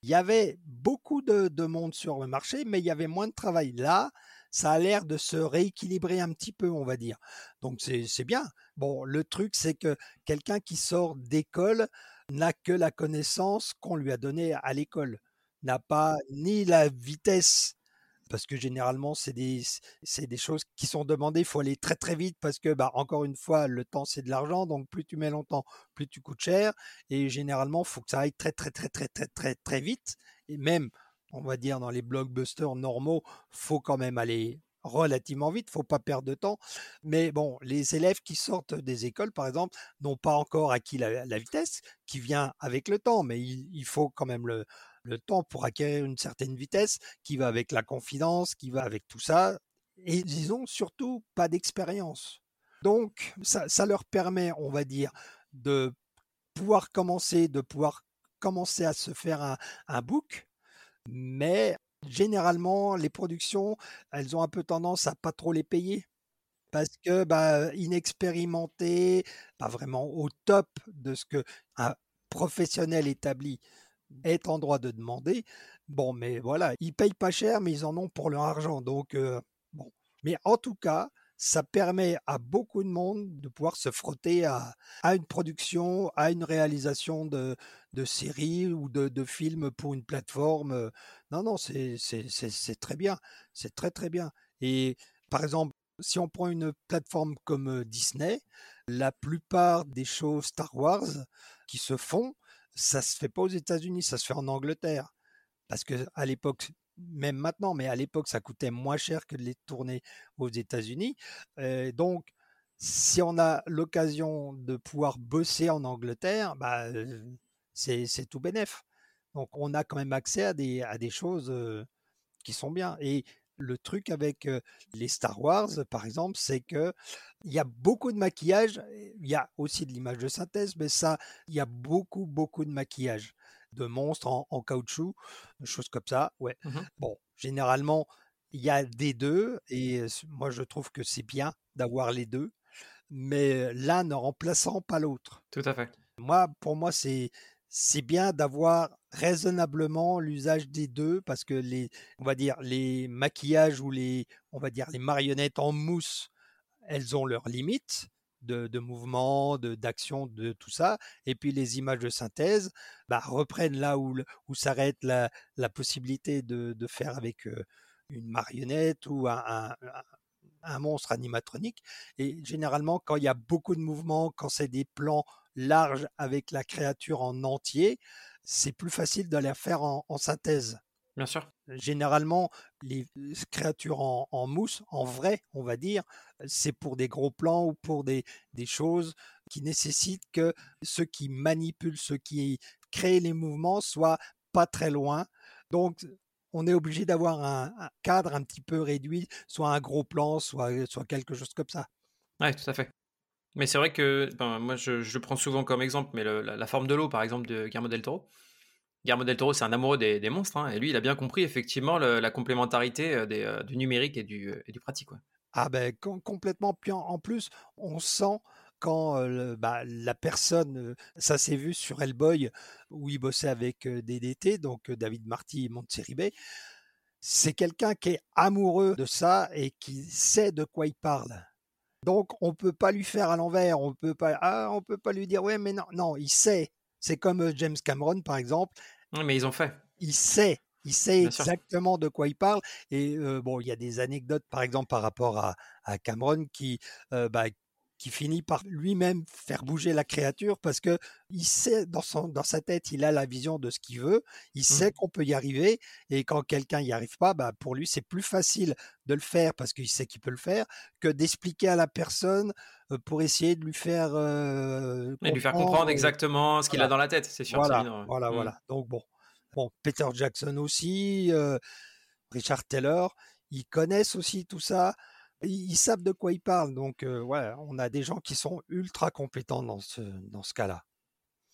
il y avait beaucoup de, de, monde sur le marché, mais il y avait moins de travail. Là, ça a l'air de se rééquilibrer un petit peu, on va dire. Donc c'est bien. Bon, le truc, c'est que quelqu'un qui sort d'école n'a que la connaissance qu'on lui a donnée à l'école, n'a pas ni la vitesse parce que généralement c'est des des choses qui sont demandées. Il faut aller très très vite parce que bah encore une fois le temps c'est de l'argent donc plus tu mets longtemps plus tu coûtes cher et généralement faut que ça aille très très très très très très très vite et même on va dire dans les blockbusters normaux faut quand même aller relativement vite, faut pas perdre de temps. Mais bon, les élèves qui sortent des écoles, par exemple, n'ont pas encore acquis la, vitesse qui vient avec le temps, mais il, faut quand même le, le, temps pour acquérir une certaine vitesse qui va avec la confidence, qui va avec tout ça. Et disons surtout pas d'expérience. Donc, ça, leur permet, on va dire, de pouvoir commencer, de pouvoir commencer à se faire un, un book, mais généralement, les productions, elles ont un peu tendance à pas trop les payer parce que bah, pas vraiment au top de ce que un professionnel établi est en droit de demander. Bon, mais voilà, ils payent pas cher, mais ils en ont pour leur argent. Donc, euh, bon. Mais en tout cas, ça permet à beaucoup de monde de pouvoir se frotter à, à une production, à une réalisation de, de séries ou de, de, films pour une plateforme. Non, non, c'est très bien. C'est très, très bien. Et par exemple, si on prend une plateforme comme Disney, la plupart des shows Star Wars qui se font, ça se fait pas aux États-Unis, ça se fait en Angleterre. Parce que à l'époque, même maintenant, mais à l'époque, ça coûtait moins cher que de les tourner aux États-Unis. Euh, donc, si on a l'occasion de pouvoir bosser en Angleterre, bah, euh, c'est, tout bénef. Donc, on a quand même accès à des, à des choses euh, qui sont bien. Et le truc avec les Star Wars, par exemple, c'est que il y a beaucoup de maquillage. Il y a aussi de l'image de synthèse, mais ça, il y a beaucoup, beaucoup de maquillage de monstres en, caoutchouc, des choses comme ça. Ouais. Mmh bon, généralement, il y a des deux, et moi je trouve que c'est bien d'avoir les deux, mais l'un ne remplaçant pas l'autre. Tout à fait. Moi, pour moi, c'est c'est bien d'avoir raisonnablement l'usage des deux parce que les on va dire les maquillages ou les on va dire les marionnettes en mousse elles ont leurs limites de, de mouvement, d'action, de, tout ça. Et puis les images de synthèse bah, reprennent là où, où s'arrête la, la possibilité de, de faire avec une marionnette ou un, monstre animatronique. Et généralement, quand il y a beaucoup de mouvements, quand c'est des plans larges avec la créature en entier, c'est plus facile de la faire en, en synthèse. Bien sûr. Généralement, les créatures en, mousse, en vrai, on va dire, c'est pour des gros plans ou pour des, des choses qui nécessitent que ceux qui manipulent, ceux qui créent les mouvements soient pas très loin. Donc, on est obligé d'avoir un, cadre un petit peu réduit, soit un gros plan, soit, soit quelque chose comme ça. Oui, tout à fait. Mais c'est vrai que ben, moi, je, je, le prends souvent comme exemple, mais la, la, forme de l'eau, par exemple, de Guillermo del Toro, Guillermo del Toro, c'est un amoureux des, monstres, hein, et lui, il a bien compris effectivement la complémentarité euh, euh, du numérique et du, euh, pratique. Ah ben complètement. Puis en, plus, on sent quand bah, la personne, ça s'est vu sur Hellboy où il bossait avec DDT, donc David Marty et Montserrat, c'est quelqu'un qui est amoureux de ça et qui sait de quoi il parle. Donc on peut pas lui faire à l'envers, on peut pas, ah, on peut pas lui dire ouais mais non, non, il sait c'est comme James Cameron, par exemple. mais ils ont fait. Il sait. Il sait exactement de quoi il parle. Et euh, bon, il y a des anecdotes, par exemple, par rapport à, Cameron qui, euh, bah, qui finit par lui-même faire bouger la créature parce que il sait dans son dans sa tête, il a la vision de ce qu'il veut, il Mmh. sait qu'on peut y arriver et quand quelqu'un y arrive pas, bah pour lui c'est plus facile de le faire parce qu'il sait qu'il peut le faire que d'expliquer à la personne euh, pour essayer de lui faire euh, Et lui faire comprendre euh, exactement ce qu'il a dans la tête, c'est sûr, Voilà, ouais. voilà, Mmh. voilà. Donc bon, bon, Peter Jackson aussi, euh, Richard Taylor, ils connaissent aussi tout ça. Ils, savent de quoi ils parlent. Donc euh, on a des gens qui sont ultra compétents dans ce dans ce cas-là.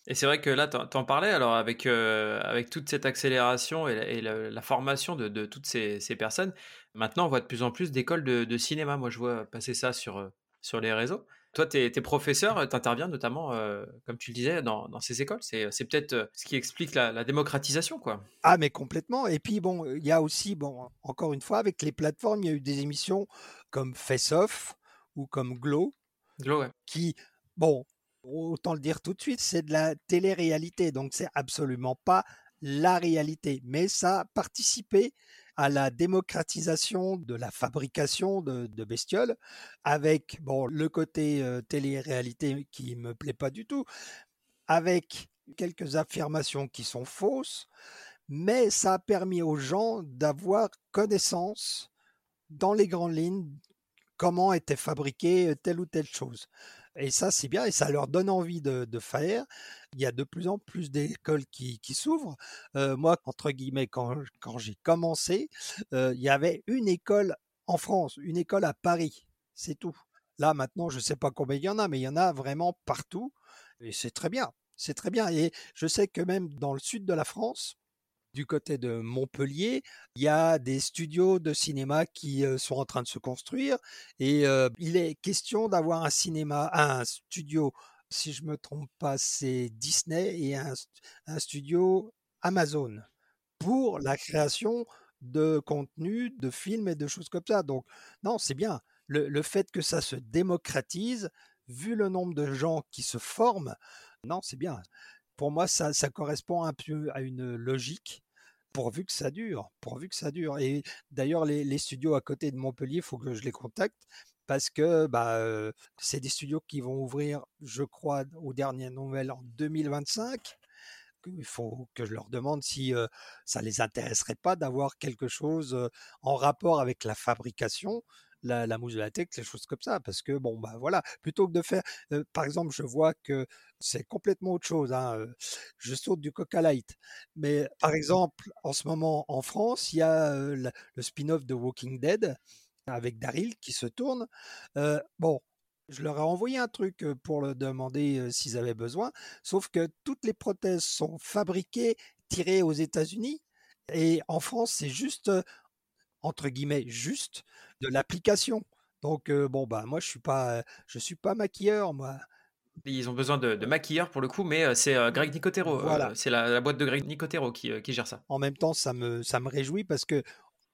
Et c'est vrai que là, t'en t'en parlais, alors avec, avec toute cette accélération et la, la- formation de, de toutes ces, ces personnes, maintenant on voit de plus en plus d'écoles de, de cinéma. Moi, je vois passer ça sur, sur les réseaux. Toi, t'es es professeur, t'interviens notamment, euh, comme tu le disais, dans, dans ces écoles? C'est c'est peut-être euh, ce qui explique la, la démocratisation, quoi. Ah mais complètement. Et puis bon, il y a aussi bon, encore une fois, avec les plateformes, il y a eu des émissions comme Face Off ou comme Glow ouais. qui, bon, autant le dire tout de suite, c'est de la télé-réalité, donc c'est absolument pas la réalité, mais ça a participé à la démocratisation de la fabrication de, bestioles, avec le côté télé-réalité qui me plaît pas du tout, avec quelques affirmations qui sont fausses, mais ça a permis aux gens d'avoir connaissance dans les grandes lignes comment était fabriquée telle ou telle chose. Et ça, c'est bien, et ça leur donne envie de, faire. Il y a de plus en plus d'écoles qui, s'ouvrent. Euh, moi, entre guillemets, quand, quand j'ai commencé, euh, il y avait une école en France, une école à Paris, c'est tout. Là, maintenant, je ne sais pas combien il y en a, mais il y en a vraiment partout, et c'est très bien. C'est très bien. Et je sais que même dans le sud de la France, du côté de Montpellier, il y a des studios de cinéma qui euh, sont en train de se construire et euh, il est question d'avoir un cinéma, un studio, si je me trompe pas, c'est Disney et un, un studio Amazon pour la création de contenu, de films et de choses comme ça. Donc non, c'est bien. Le, le fait que ça se démocratise, vu le nombre de gens qui se forment, non, c'est bien pour moi, ça, correspond un peu à une logique, pourvu que ça dure, pourvu que ça dure. Et d'ailleurs, les, studios à côté de Montpellier, il faut que je les contacte parce que bah, euh, c'est des studios qui vont ouvrir, je crois, aux dernières nouvelles en 2025. Il faut que je leur demande si euh, ça les intéresserait pas d'avoir quelque chose euh, en rapport avec la fabrication la, la, mousse de la tech, les choses comme ça, parce que bon bah voilà, plutôt que de faire, euh, par exemple, je vois que c'est complètement autre chose. Hein, euh, je saute du Coca Light, mais par exemple, en ce moment en France, il y a euh, le, le spin-off de Walking Dead avec Daryl qui se tourne. Bon, je leur ai envoyé un truc pour leur demander s'ils avaient besoin, sauf que toutes les prothèses sont fabriquées, tirées aux États-Unis, et en France, c'est juste entre guillemets juste de l'application. Donc euh, bon bah moi je suis pas je suis pas maquilleur moi. Ils ont besoin de, de maquilleurs pour le coup, mais c'est euh, Greg Nicotero. Voilà. Euh, c'est la, la, boîte de Greg Nicotero qui, qui, gère ça. En même temps, ça me ça me réjouit parce que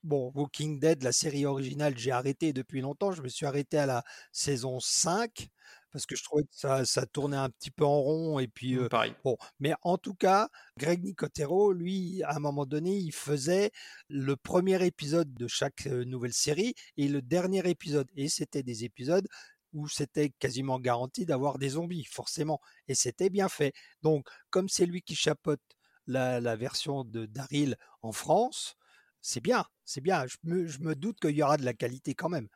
bon Walking Dead, la série originale, j'ai arrêté depuis longtemps. Je me suis arrêté à la saison 5 parce que je trouvais que ça, ça tournait un petit peu en rond et puis euh, pareil. Bon, mais en tout cas, Greg Nicotero, lui, à un moment donné, il faisait le premier épisode de chaque nouvelle série et le dernier épisode. Et c'était des épisodes où c'était quasiment garanti d'avoir des zombies, forcément. Et c'était bien fait. Donc, comme c'est lui qui chapeaute la, la version de Daryl en France, c'est bien, c'est bien. Je me, je me doute qu'il y aura de la qualité quand même.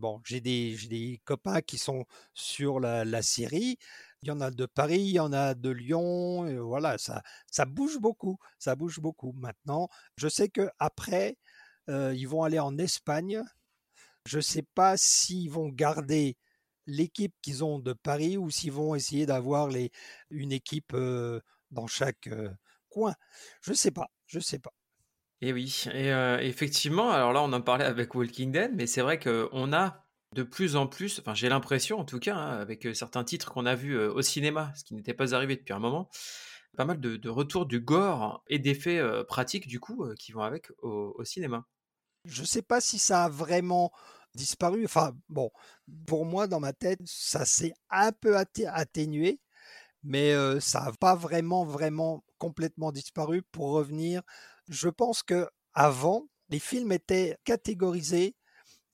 Bon, j'ai des, copains qui sont sur la, la, série. Il y en a de Paris, il y en a de Lyon. Voilà, ça, bouge beaucoup. Ça bouge beaucoup. Maintenant, je sais que après, euh, ils vont aller en Espagne. Je ne sais pas s'ils vont garder l'équipe qu'ils ont de Paris ou s'ils vont essayer d'avoir une équipe euh, dans chaque euh, coin. Je ne sais pas. Je ne sais pas. Et oui, et euh, effectivement, alors là on en parlait avec Walking Dead, mais c'est vrai qu'on a de plus en plus, enfin j'ai l'impression en tout cas, hein, avec certains titres qu'on a vus euh, au cinéma, ce qui n'était pas arrivé depuis un moment, pas mal de, retours du gore et d'effets euh, pratiques du coup euh, qui vont avec au, cinéma. Je ne sais pas si ça a vraiment disparu, enfin bon, pour moi dans ma tête, ça s'est un peu atténué, mais euh, ça n'a pas vraiment, vraiment complètement disparu pour revenir. Je pense que avant, les films étaient catégorisés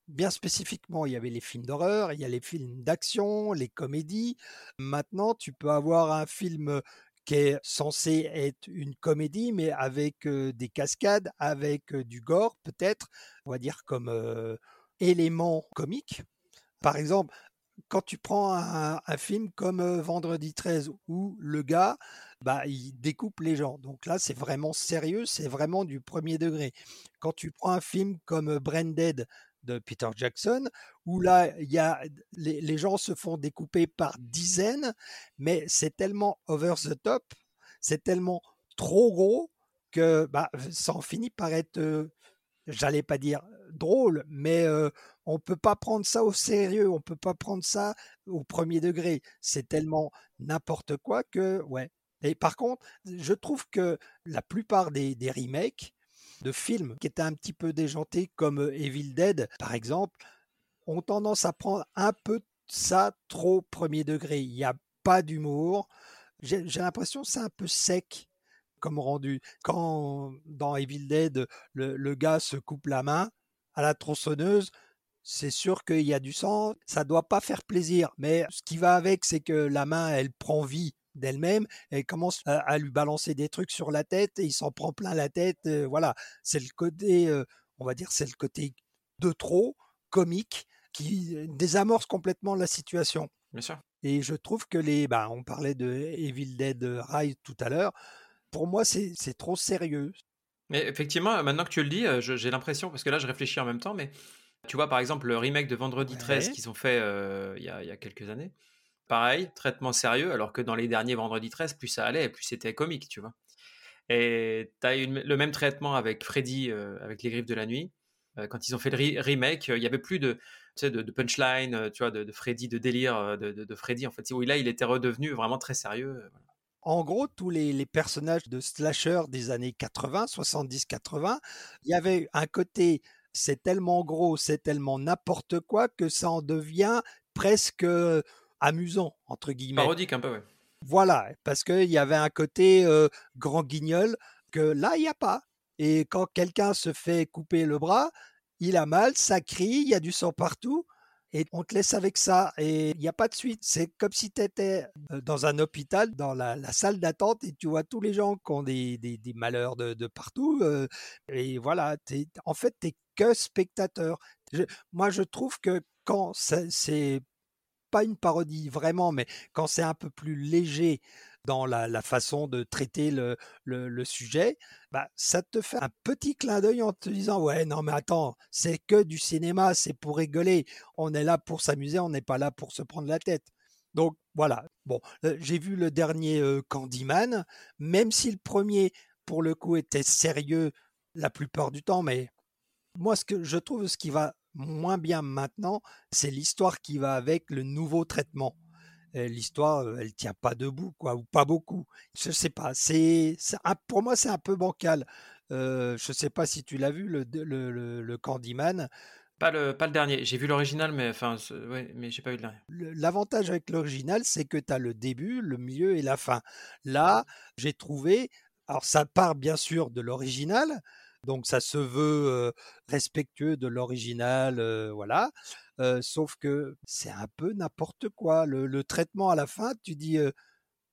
bien spécifiquement, il y avait les films d'horreur, il y a les films d'action, les comédies. Maintenant, tu peux avoir un film qui est censé être une comédie, mais avec des cascades, avec du gore peut-être, on va dire comme élément comique. Par exemple, quand tu prends un, film comme Vendredi 13 où le gars, bah, il découpe les gens. Donc là, c'est vraiment sérieux, c'est vraiment du premier degré. Quand tu prends un film comme Branded de Peter Jackson, où là, y a, les, gens se font découper par dizaines, mais c'est tellement over the top, c'est tellement trop gros que bah, ça en finit par être, j'allais pas dire drôle, mais on peut pas prendre ça au sérieux, on peut pas prendre ça au premier degré. C'est tellement n'importe quoi que, ouais. Et par contre, je trouve que la plupart des, des remakes, de films qui étaient un petit peu déjantés, comme Evil Dead, par exemple, ont tendance à prendre un peu ça trop premier degré. Il n'y a pas d'humour. J'ai l'impression que c'est un peu sec comme rendu. Quand dans Evil Dead, le, gars se coupe la main à la tronçonneuse, c'est sûr qu'il y a du sang, ça doit pas faire plaisir. Mais ce qui va avec, c'est que la main, elle prend vie d'elle-même, elle commence à, lui balancer des trucs sur la tête et il s'en prend plein la tête. voilà, c'est le côté, on va dire, c'est le côté de trop comique qui désamorce complètement la situation. Bien sûr. Et je trouve que les, bah, on parlait de Evil Dead Rise tout à l'heure. Pour moi, c'est trop sérieux. Mais effectivement, maintenant que tu le dis, j'ai l'impression, parce que là, je réfléchis en même temps, mais tu vois, par exemple, le remake de Vendredi 13 qu'ils ont fait il y, a quelques années, pareil, traitement sérieux, alors que dans les derniers Vendredi 13, plus ça allait, plus c'était comique, tu vois. Et tu as eu le même traitement avec Freddy, euh, avec Les Griffes de la Nuit. Euh, quand ils ont fait le remake, il y avait plus de, tu sais, de, punchline, euh, tu vois, de, Freddy, de délire de, de, Freddy. En fait, oui, là, il était redevenu vraiment très sérieux. En gros, tous les, les, personnages de slasher des années 80, 70-80, il y avait un côté, c'est tellement gros, c'est tellement n'importe quoi que ça en devient presque amusant, entre guillemets. Parodique un peu, oui. Voilà, parce qu'il y avait un côté grand guignol que là, il n'y a pas. Et quand quelqu'un se fait couper le bras, il a mal, ça crie, il y a du sang partout, et on te laisse avec ça, et il n'y a pas de suite. C'est comme si tu étais dans un hôpital, dans la, salle d'attente, et tu vois tous les gens qui ont des, malheurs de, partout, et voilà, en fait, tu n'es que spectateur. moi, je trouve que quand c'est pas une parodie vraiment, mais quand c'est un peu plus léger dans la, façon de traiter le, sujet, bah, ça te fait un petit clin d'œil en te disant ouais non mais attends c'est que du cinéma, c'est pour rigoler, on est là pour s'amuser, on n'est pas là pour se prendre la tête. Donc voilà. Bon, euh, j'ai vu le dernier euh, Candyman, même si le premier pour le coup était sérieux la plupart du temps, mais moi ce que je trouve ce qui va moins bien maintenant, c'est l'histoire qui va avec le nouveau traitement. L'histoire, elle tient pas debout, quoi, ou pas beaucoup. Je sais pas. C'est, pour moi, c'est un peu bancal. Euh, je sais pas si tu l'as vu, le, le, le, Candyman. Pas le, pas le dernier. J'ai vu l'original, mais enfin, ouais, mais j'ai pas vu le dernier. L'avantage avec l'original, c'est que tu as le début, le milieu et la fin. Là, j'ai trouvé. Alors, ça part bien sûr de l'original, donc ça se veut respectueux de l'original, voilà. sauf que c'est un peu n'importe quoi. Le, traitement à la fin, tu dis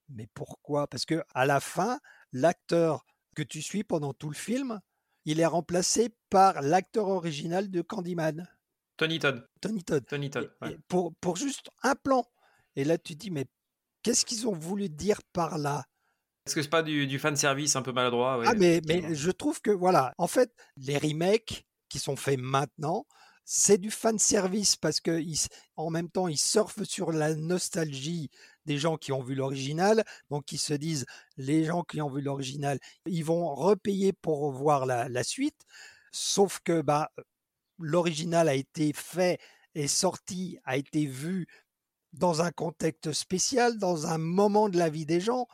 mais pourquoi? Parce que à la fin, l'acteur que tu suis pendant tout le film, il est remplacé par l'acteur original de Candyman. Tony Todd. Tony Todd. Tony Todd. pour, pour juste un plan. Et là, tu dis mais qu'est-ce qu'ils ont voulu dire par là? Est-ce que c'est pas du, fan service un peu maladroit Ah, mais, mais je trouve que, voilà, en fait, les remakes qui sont faits maintenant, c'est du fan service parce que en même temps ils surfent sur la nostalgie des gens qui ont vu l'original. Donc ils se disent les gens qui ont vu l'original ils vont repayer pour voir la, la suite. Sauf que bah l'original a été fait et sorti a été vu dans un contexte spécial dans un moment de la vie des gens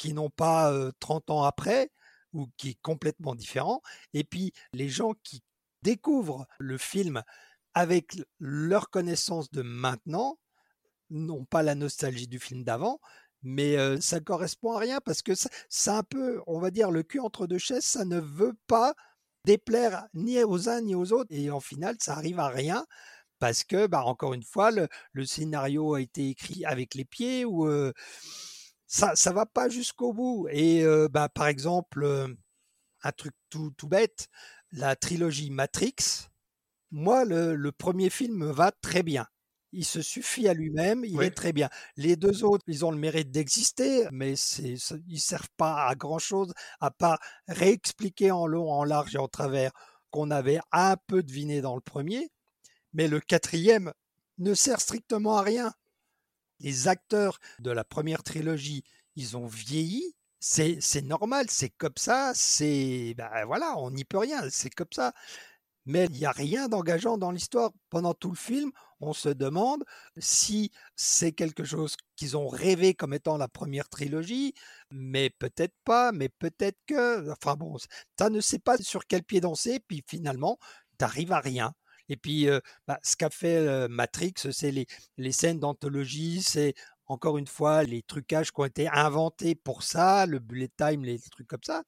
qui n'ont pas 30 ans après ou qui est complètement différent. Et puis les gens qui découvrent le film avec leur connaissance de maintenant n'ont pas la nostalgie du film d'avant, mais ça correspond à rien parce que c'est un peu, on va dire, le cul entre deux chaises, ça ne veut pas déplaire ni aux uns ni aux autres. Et en final, ça arrive à rien parce que, bah, encore une fois, le, scénario a été écrit avec les pieds ou ça, ça va pas jusqu'au bout. Et bah, par exemple, un truc tout, tout bête, la trilogie Matrix. Moi, le, premier film va très bien. Il se suffit à lui-même, il est très bien. Les deux autres, ils ont le mérite d'exister, mais c'est, ils servent pas à grand chose à part réexpliquer en long, en large et en travers qu'on avait un peu deviné dans le premier. Mais le quatrième ne sert strictement à rien. Les acteurs de la première trilogie, ils ont vieilli. C'est, normal, c'est comme ça, c'est, ben voilà, on n'y peut rien, c'est comme ça mais il n'y a rien d'engageant dans l'histoire. Pendant tout le film, on se demande si c'est quelque chose qu'ils ont rêvé comme étant la première trilogie, mais peut-être pas, mais peut-être que... Enfin bon, ça ne sait pas sur quel pied danser, puis finalement, tu arrives à rien. Et puis, euh, bah, ce qu'a fait Matrix, c'est les, les scènes d'anthologie, c'est encore une fois les trucages qui ont été inventés pour ça, le bullet time, les trucs comme ça.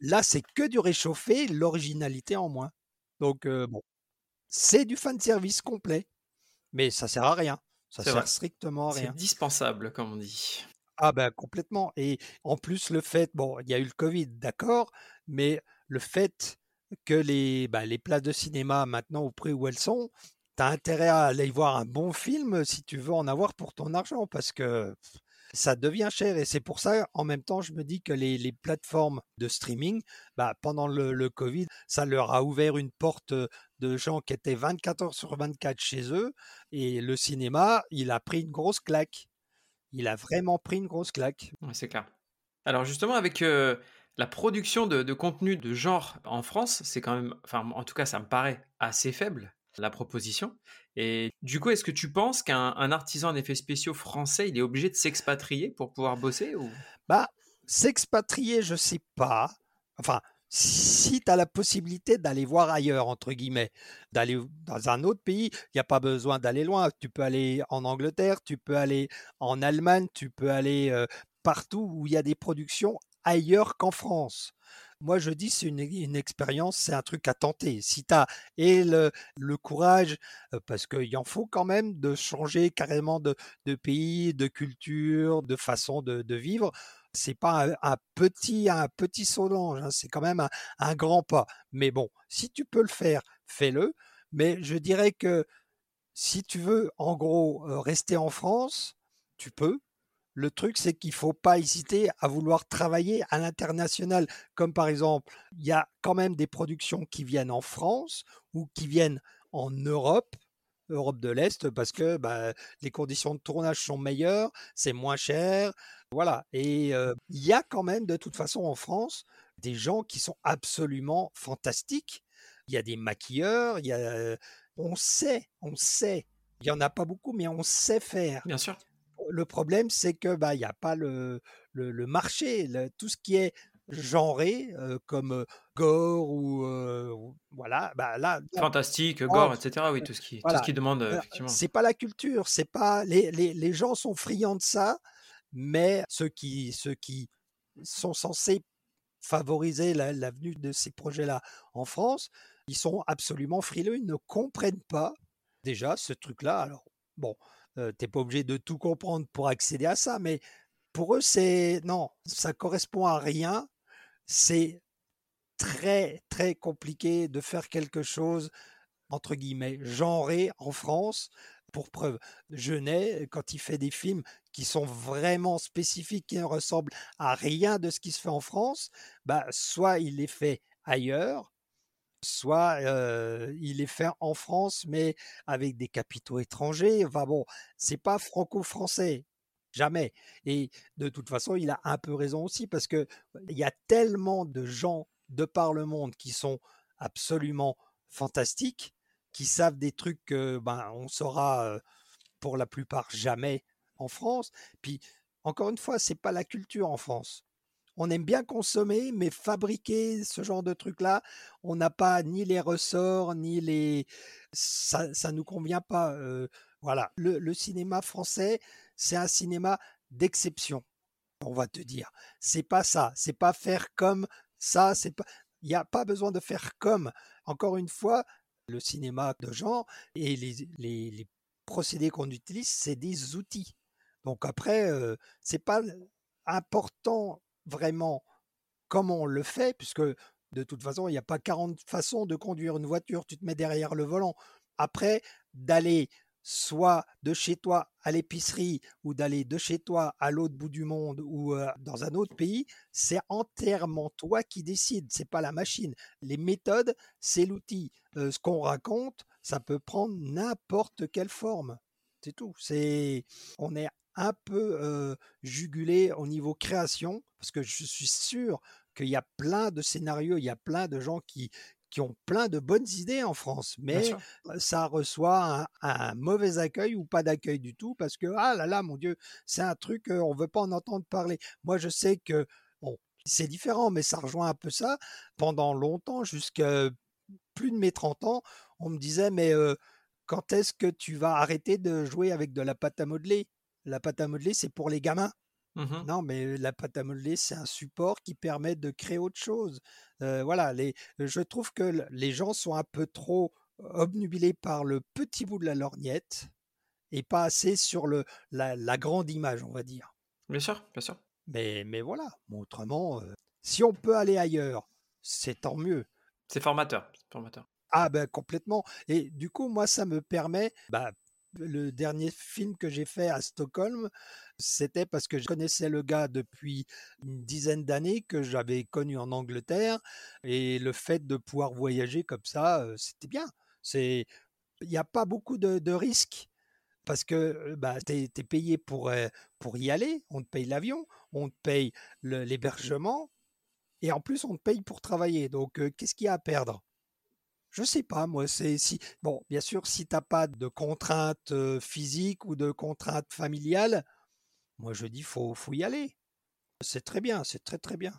Là, c'est que du réchauffé, l'originalité en moins. Donc bon, c'est du fan service complet, mais ça sert à rien. Ça sert strictement à rien. C'est dispensable, comme on dit. Ah ben complètement. Et en plus le fait, bon, il y a eu le Covid, d'accord, mais le fait que les, bah, les de cinéma maintenant au prix où elles sont, tu as intérêt à aller voir un bon film si tu veux en avoir pour ton argent, parce que ça devient cher et c'est pour ça, en même temps, je me dis que les, les plateformes de streaming, bah, pendant le, le, Covid, ça leur a ouvert une porte de gens qui étaient 24 heures sur 24 chez eux et le cinéma, il a pris une grosse claque. Il a vraiment pris une grosse claque. c'est clair. Alors justement, avec la production de, contenu de genre en France, c'est quand même, enfin en tout cas, ça me paraît assez faible la proposition. Et du coup, est-ce que tu penses qu'un artisan en effets spéciaux français, il est obligé de s'expatrier pour pouvoir bosser ou... Bah, s'expatrier, je sais pas. Enfin, si tu as la possibilité d'aller voir ailleurs, entre guillemets, d'aller dans un autre pays, il n'y a pas besoin d'aller loin. Tu peux aller en Angleterre, tu peux aller en Allemagne, tu peux aller euh, partout où il y a des productions ailleurs qu'en France. Moi, je dis, c'est une, expérience, c'est un truc à tenter. Si tu as et le, courage, parce qu'il en faut quand même, de changer carrément de, pays, de culture, de façon de, vivre, c'est pas un, petit un petit saut d'ange, hein, c'est quand même un, un, grand pas. Mais bon, si tu peux le faire, fais-le. Mais je dirais que si tu veux, en gros, rester en France, tu peux. Le truc, c'est qu'il faut pas hésiter à vouloir travailler à l'international. Comme par exemple, il y a quand même des productions qui viennent en France ou qui viennent en Europe, Europe de l'Est, parce que bah, les conditions de tournage sont meilleures, c'est moins cher. Voilà. Et il y a quand même, de toute façon, en France, des gens qui sont absolument fantastiques. Il y a des maquilleurs, il y a, on sait, on sait. Il y en a pas beaucoup, mais on sait faire. Bien sûr le problème, c'est que bah il n'y a pas le, le, marché, tout ce qui est genré comme gore ou voilà bah là fantastique gore etc oui tout ce qui tout ce qui demande effectivement c'est pas la culture c'est pas les, les, les, gens sont friands de ça mais ceux qui ceux qui sont censés favoriser la, venue de ces projets là en France ils sont absolument frileux ils ne comprennent pas déjà ce truc là alors bon tu t'es pas obligé de tout comprendre pour accéder à ça, mais pour eux, c'est non, ça correspond à rien. C'est très très compliqué de faire quelque chose entre guillemets genré en France. Pour preuve, Genet, quand il fait des films qui sont vraiment spécifiques, qui ne ressemblent à rien de ce qui se fait en France, bah soit il les fait ailleurs, soit il est fait en France, mais avec des capitaux étrangers. Enfin bon, c'est pas franco-français, jamais. Et de toute façon, il a un peu raison aussi parce que il y a tellement de gens de par le monde qui sont absolument fantastiques, qui savent des trucs que ben on saura pour la plupart jamais en France. Puis encore une fois, c'est pas la culture en France on aime bien consommer, mais fabriquer ce genre de truc-là, on n'a pas ni les ressorts, ni les... Ça ne nous convient pas. voilà. Le, cinéma français, c'est un cinéma d'exception, on va te dire. C'est pas ça. C'est pas faire comme ça. C'est pas... Il n'y a pas besoin de faire comme. Encore une fois, le cinéma de genre et les, les, procédés qu'on utilise, c'est des outils. Donc après, euh, c'est pas important vraiment comment on le fait, puisque de toute façon, il n'y a pas 40 façons de conduire une voiture. Tu te mets derrière le volant. Après, d'aller soit de chez toi à l'épicerie ou d'aller de chez toi à l'autre bout du monde ou euh, dans un autre pays, c'est entièrement toi qui décides, c'est pas la machine. Les méthodes, c'est l'outil. Euh, ce qu'on raconte, ça peut prendre n'importe quelle forme. C'est tout. C'est on est un peu euh, jugulé au niveau création parce que je suis sûr qu'il y a plein de scénarios, il y a plein de gens qui qui ont plein de bonnes idées en France, mais ça reçoit un, mauvais accueil ou pas d'accueil du tout parce que ah là là mon Dieu, c'est un truc on veut pas en entendre parler. Moi je sais que bon c'est différent, mais ça rejoint un peu ça. Pendant longtemps, jusqu'à plus de mes 30 ans, on me disait mais quand est-ce que tu vas arrêter de jouer avec de la pâte à modeler? La pâte à modeler, c'est pour les gamins. Mmh non, mais la pâte à modeler, c'est un support qui permet de créer autre chose. voilà, les, je trouve que les gens sont un peu trop obnubilés par le petit bout de la lorgnette et pas assez sur le, la, grande image, on va dire. Bien sûr, bien sûr. Mais, mais voilà, autrement, si on peut aller ailleurs, c'est tant mieux. C'est formateur, formateur. Ah ben complètement. Et du coup, moi, ça me permet, bah, le dernier film que j'ai fait à Stockholm, c'était parce que je connaissais le gars depuis une dizaine d'années que j'avais connu en Angleterre et le fait de pouvoir voyager comme ça, euh, c'était bien. Il n'y a pas beaucoup de, risques parce que euh, bah, tu es, payé pour, euh, pour y aller, on te paye l'avion, on te paye l'hébergement et en plus on te paye pour travailler. Donc qu'est-ce qu'il y a à perdre? Je sais pas, moi, c'est si bon, bien sûr, si t'as pas de contraintes physiques ou de contraintes familiales, moi je dis faut faut y aller. C'est très bien, c'est très très bien.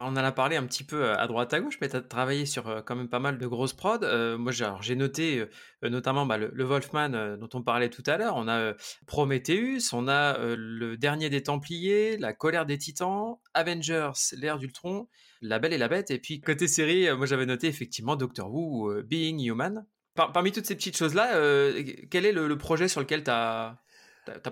On en a parlé un petit peu à droite à gauche, mais tu as travaillé sur quand même pas mal de grosses prods. moi, j'ai noté notamment bah, le, Wolfman dont on parlait tout à l'heure. On a Prometheus, on a le dernier des Templiers, La colère des Titans, Avengers, l'ère d'Ultron, La Belle et la Bête. Et puis côté série, moi j'avais noté effectivement Doctor Who, Being Human. parmi toutes ces petites choses-là, quel est le, projet sur lequel tu as,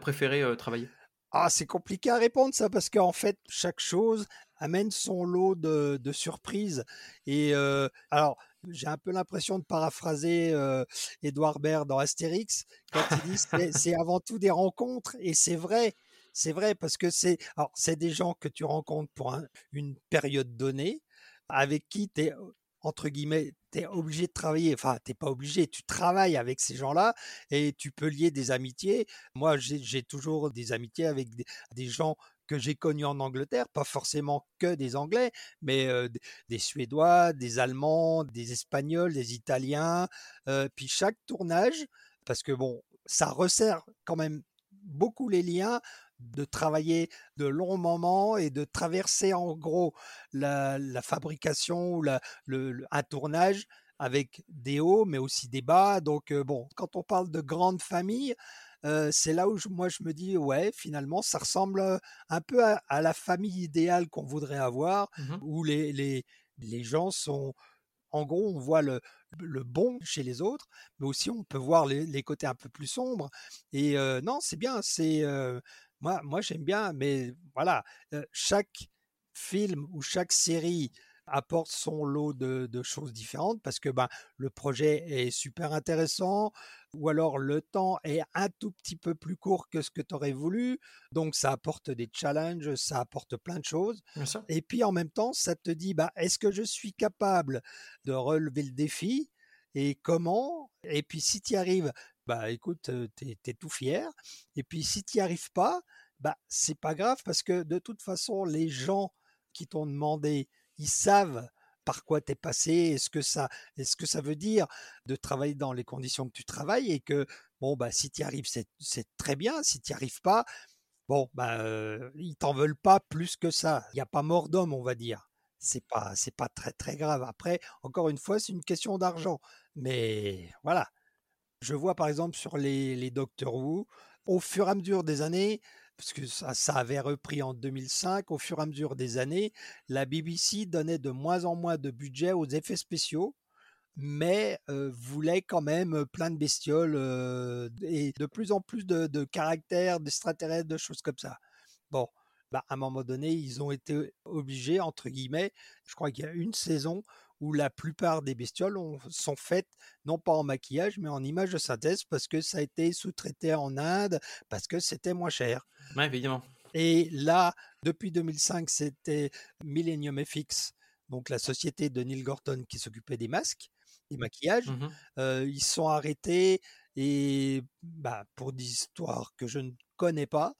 préféré travailler? Ah, c'est compliqué à répondre ça parce qu'en fait chaque chose amène son lot de, de surprises et euh, alors j'ai un peu l'impression de paraphraser euh, Edouard Baird dans Astérix quand il dit c'est avant tout des rencontres et c'est vrai c'est vrai parce que c'est alors c'est des gens que tu rencontres pour une période donnée avec qui tu es entre guillemets, tu es obligé de travailler. Enfin, t'es pas obligé, tu travailles avec ces gens-là et tu peux lier des amitiés. Moi, j'ai toujours des amitiés avec des, gens que j'ai connus en Angleterre, pas forcément que des Anglais, mais des Suédois, des Allemands, des Espagnols, des Italiens. Puis chaque tournage, parce que bon, ça resserre quand même beaucoup les liens de travailler de longs moments et de traverser en gros la, fabrication ou le, un tournage avec des hauts mais aussi des bas. Donc bon, quand on parle de grande famille, euh, c'est là où moi je me dis ouais finalement ça ressemble un peu à, la famille idéale qu'on voudrait avoir mmh où les, les, les gens sont en gros, on voit le, le, bon chez les autres, mais aussi on peut voir les, les côtés un peu plus sombres. Et euh, non, c'est bien. C'est moi, moi j'aime bien, mais voilà, chaque film ou chaque série apporte son lot de, de, choses différentes parce que ben, le projet est super intéressant ou alors le temps est un tout petit peu plus court que ce que tu aurais voulu. Donc ça apporte des challenges, ça apporte plein de choses. Et puis en même temps, ça te dit, bah, est-ce que je suis capable de relever le défi et comment Et puis si tu y arrives, bah écoute, tu es, tout fier. Et puis si tu n'y arrives pas, bah c'est pas grave parce que de toute façon, les gens qui t'ont demandé, ils savent par quoi tu es passé, est-ce que ça, est-ce que ça veut dire de travailler dans les conditions que tu travailles et que bon bah si tu arrives c'est, très bien, si tu n'y arrives pas, bon bah ils t'en veulent pas plus que ça. Il n'y a pas mort d'homme on va dire. C'est pas c'est pas très très grave. Après encore une fois c'est une question d'argent, mais voilà je vois par exemple sur les, les Doctor Who, au fur et à mesure des années, parce que ça, avait repris en 2005. Au fur et à mesure des années, la BBC donnait de moins en moins de budget aux effets spéciaux, mais voulait quand même plein de bestioles et de plus en plus de, de caractères, d'extraterrestres, de choses comme ça. Bon, bah, à un moment donné, ils ont été obligés, entre guillemets, je crois qu'il y a une saison où la plupart des bestioles sont faites non pas en maquillage, mais en images de synthèse parce que ça a été sous-traité en Inde, parce que c'était moins cher. Oui, évidemment. Et là, depuis 2005, c'était Millennium FX, donc la société de Neil Gorton qui s'occupait des masques, des maquillages. Mmh euh, ils sont arrêtés et bah, pour des histoires que je ne connais pas.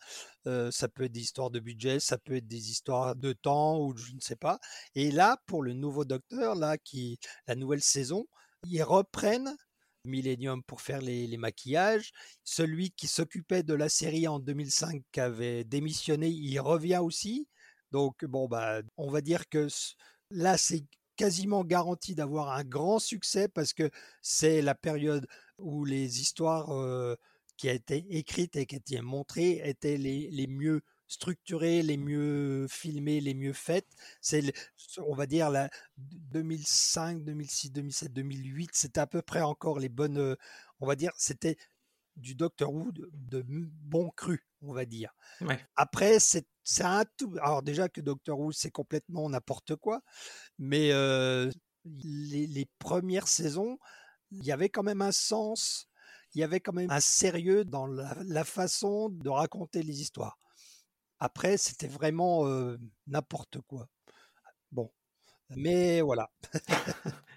Ça peut être des histoires de budget, ça peut être des histoires de temps ou je ne sais pas. Et là, pour le nouveau docteur, là, qui, la nouvelle saison, ils reprennent Millennium pour faire les, maquillages. Celui qui s'occupait de la série en 2005 qui avait démissionné, il revient aussi. Donc bon bah on va dire que là c'est quasiment garanti d'avoir un grand succès parce que c'est la période où les histoires qui a été écrite et qui a été montrée étaient les, les mieux structurées, les mieux filmées, les mieux faites. C'est, on va dire, la 2005, 2006, 2007, 2008, c'était à peu près encore les bonnes, euh, on va dire, c'était du Doctor Who de, de bon cru, on va dire. Ouais. Après, c'est c'est un tout. Alors déjà que Doctor Who c'est complètement n'importe quoi, mais euh, les, les, premières saisons, il y avait quand même un sens il y avait quand même un sérieux dans la, façon de raconter les histoires. Après, c'était vraiment euh, n'importe quoi. Bon, mais voilà.